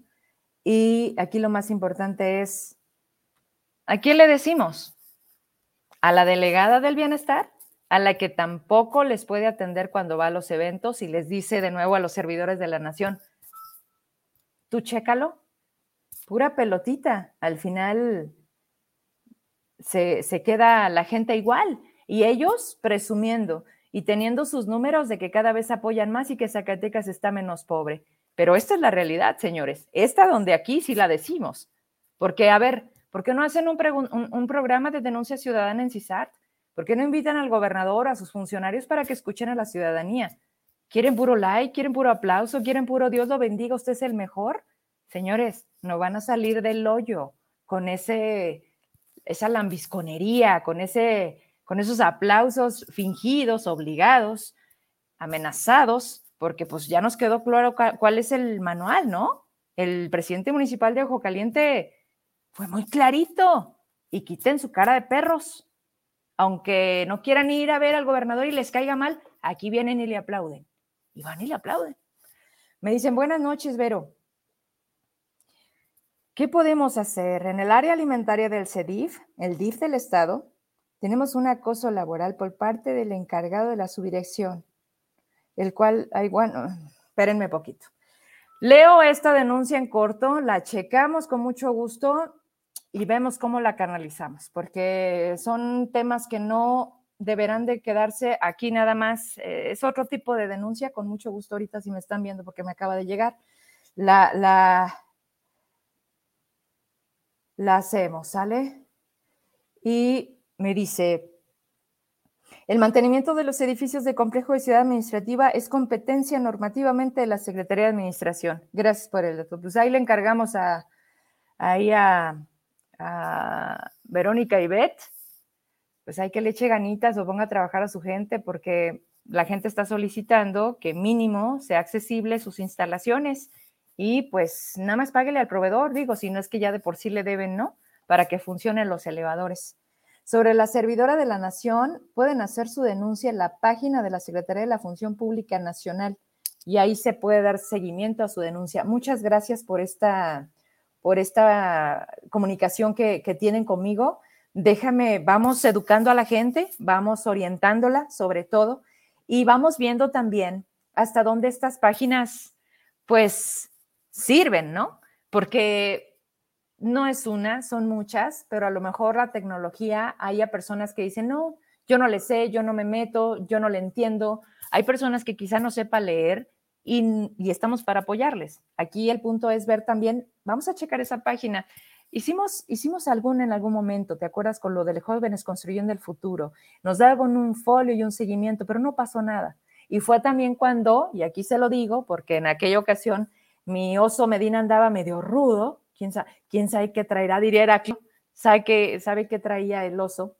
y aquí lo más importante es, ¿a quién le decimos? ¿A la delegada del bienestar? a la que tampoco les puede atender cuando va a los eventos y les dice de nuevo a los servidores de la nación, tú chécalo, pura pelotita. Al final se, queda la gente igual y ellos presumiendo y teniendo sus números de que cada vez apoyan más y que Zacatecas está menos pobre. Pero esta es la realidad, señores. Esta donde aquí sí la decimos. Porque, a ver, ¿por qué no hacen un, un, programa de denuncia ciudadana en CISART? ¿Por qué no invitan al gobernador, a sus funcionarios para que escuchen a la ciudadanía? ¿Quieren puro like? ¿Quieren puro aplauso? ¿Quieren puro Dios lo bendiga? ¿Usted es el mejor? Señores, no van a salir del hoyo con ese, esa lambisconería, con, ese, con esos aplausos fingidos, obligados, amenazados, porque pues ya nos quedó claro cuál es el manual, ¿no? El presidente municipal de Ojo Caliente fue muy clarito y quiten su cara de perros. Aunque no quieran ir a ver al gobernador y les caiga mal, aquí vienen y le aplauden. Y van y le aplauden. Me dicen, buenas noches, Vero. ¿Qué podemos hacer? En el área alimentaria del CEDIF, el DIF del Estado, tenemos un acoso laboral por parte del encargado de la subdirección, el cual, ay, bueno, espérenme poquito. Leo esta denuncia en corto, la checamos con mucho gusto y vemos cómo la canalizamos, porque son temas que no deberán de quedarse aquí nada más. Eh, es otro tipo de denuncia, con mucho gusto ahorita si me están viendo porque me acaba de llegar. La, la, la hacemos, ¿sale? Y me dice, el mantenimiento de los edificios de complejo de ciudad administrativa es competencia normativamente de la Secretaría de Administración. Gracias por el dato. Pues ahí le encargamos a, ahí a, Verónica y Beth, pues hay que le eche ganitas o ponga a trabajar a su gente porque la gente está solicitando que mínimo sea accesible sus instalaciones y pues nada más páguele al proveedor, digo, si no es que ya de por sí le deben, ¿no? Para que funcionen los elevadores. Sobre la servidora de la Nación, pueden hacer su denuncia en la página de la Secretaría de la Función Pública Nacional y ahí se puede dar seguimiento a su denuncia. Muchas gracias por esta, por esta comunicación que, que tienen conmigo. Déjame, vamos educando a la gente, vamos orientándola sobre todo y vamos viendo también hasta dónde estas páginas, pues, sirven, ¿no? Porque no es una, son muchas, pero a lo mejor la tecnología, hay personas que dicen, no, yo no le sé, yo no me meto, yo no le entiendo. Hay personas que quizá no sepa leer y, y estamos para apoyarles. Aquí el punto es ver también, vamos a checar esa página. Hicimos, hicimos algún en algún momento, ¿te acuerdas con lo de jóvenes construyendo el futuro? Nos daban un folio y un seguimiento, pero no pasó nada. Y fue también cuando, y aquí se lo digo, porque en aquella ocasión mi oso Medina andaba medio rudo, quién sabe, quién sabe qué traerá, diría Heraclio, sabe que sabe qué traía el oso,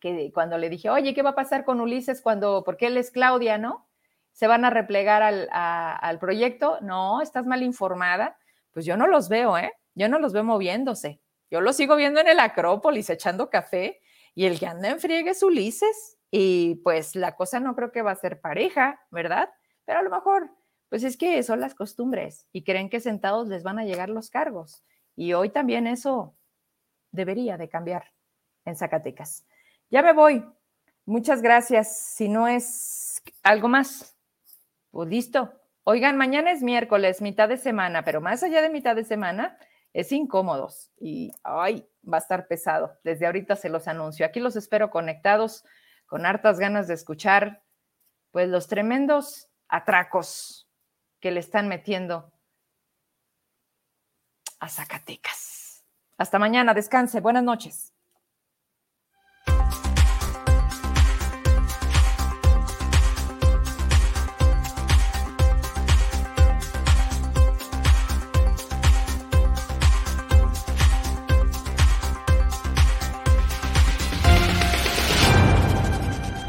que cuando le dije, oye, ¿qué va a pasar con Ulises cuando, porque él es Claudia, ¿no? ¿Se van a replegar al, al proyecto? No, estás mal informada. Pues yo no los veo, ¿eh? Yo no los veo moviéndose. Yo los sigo viendo en el Acrópolis echando café y el que anda en friegue es Ulises. Y pues la cosa no creo que va a ser pareja, ¿verdad? Pero a lo mejor, pues es que son las costumbres y creen que sentados les van a llegar los cargos. Y hoy también eso debería de cambiar en Zacatecas. Ya me voy. Muchas gracias. Si no es algo más, pues listo. Oigan, mañana es miércoles, mitad de semana, pero más allá de mitad de semana, es incómodos y ay, va a estar pesado. Desde ahorita se los anuncio. Aquí los espero conectados con hartas ganas de escuchar pues los tremendos atracos que le están metiendo a Zacatecas. Hasta mañana, descanse, buenas noches.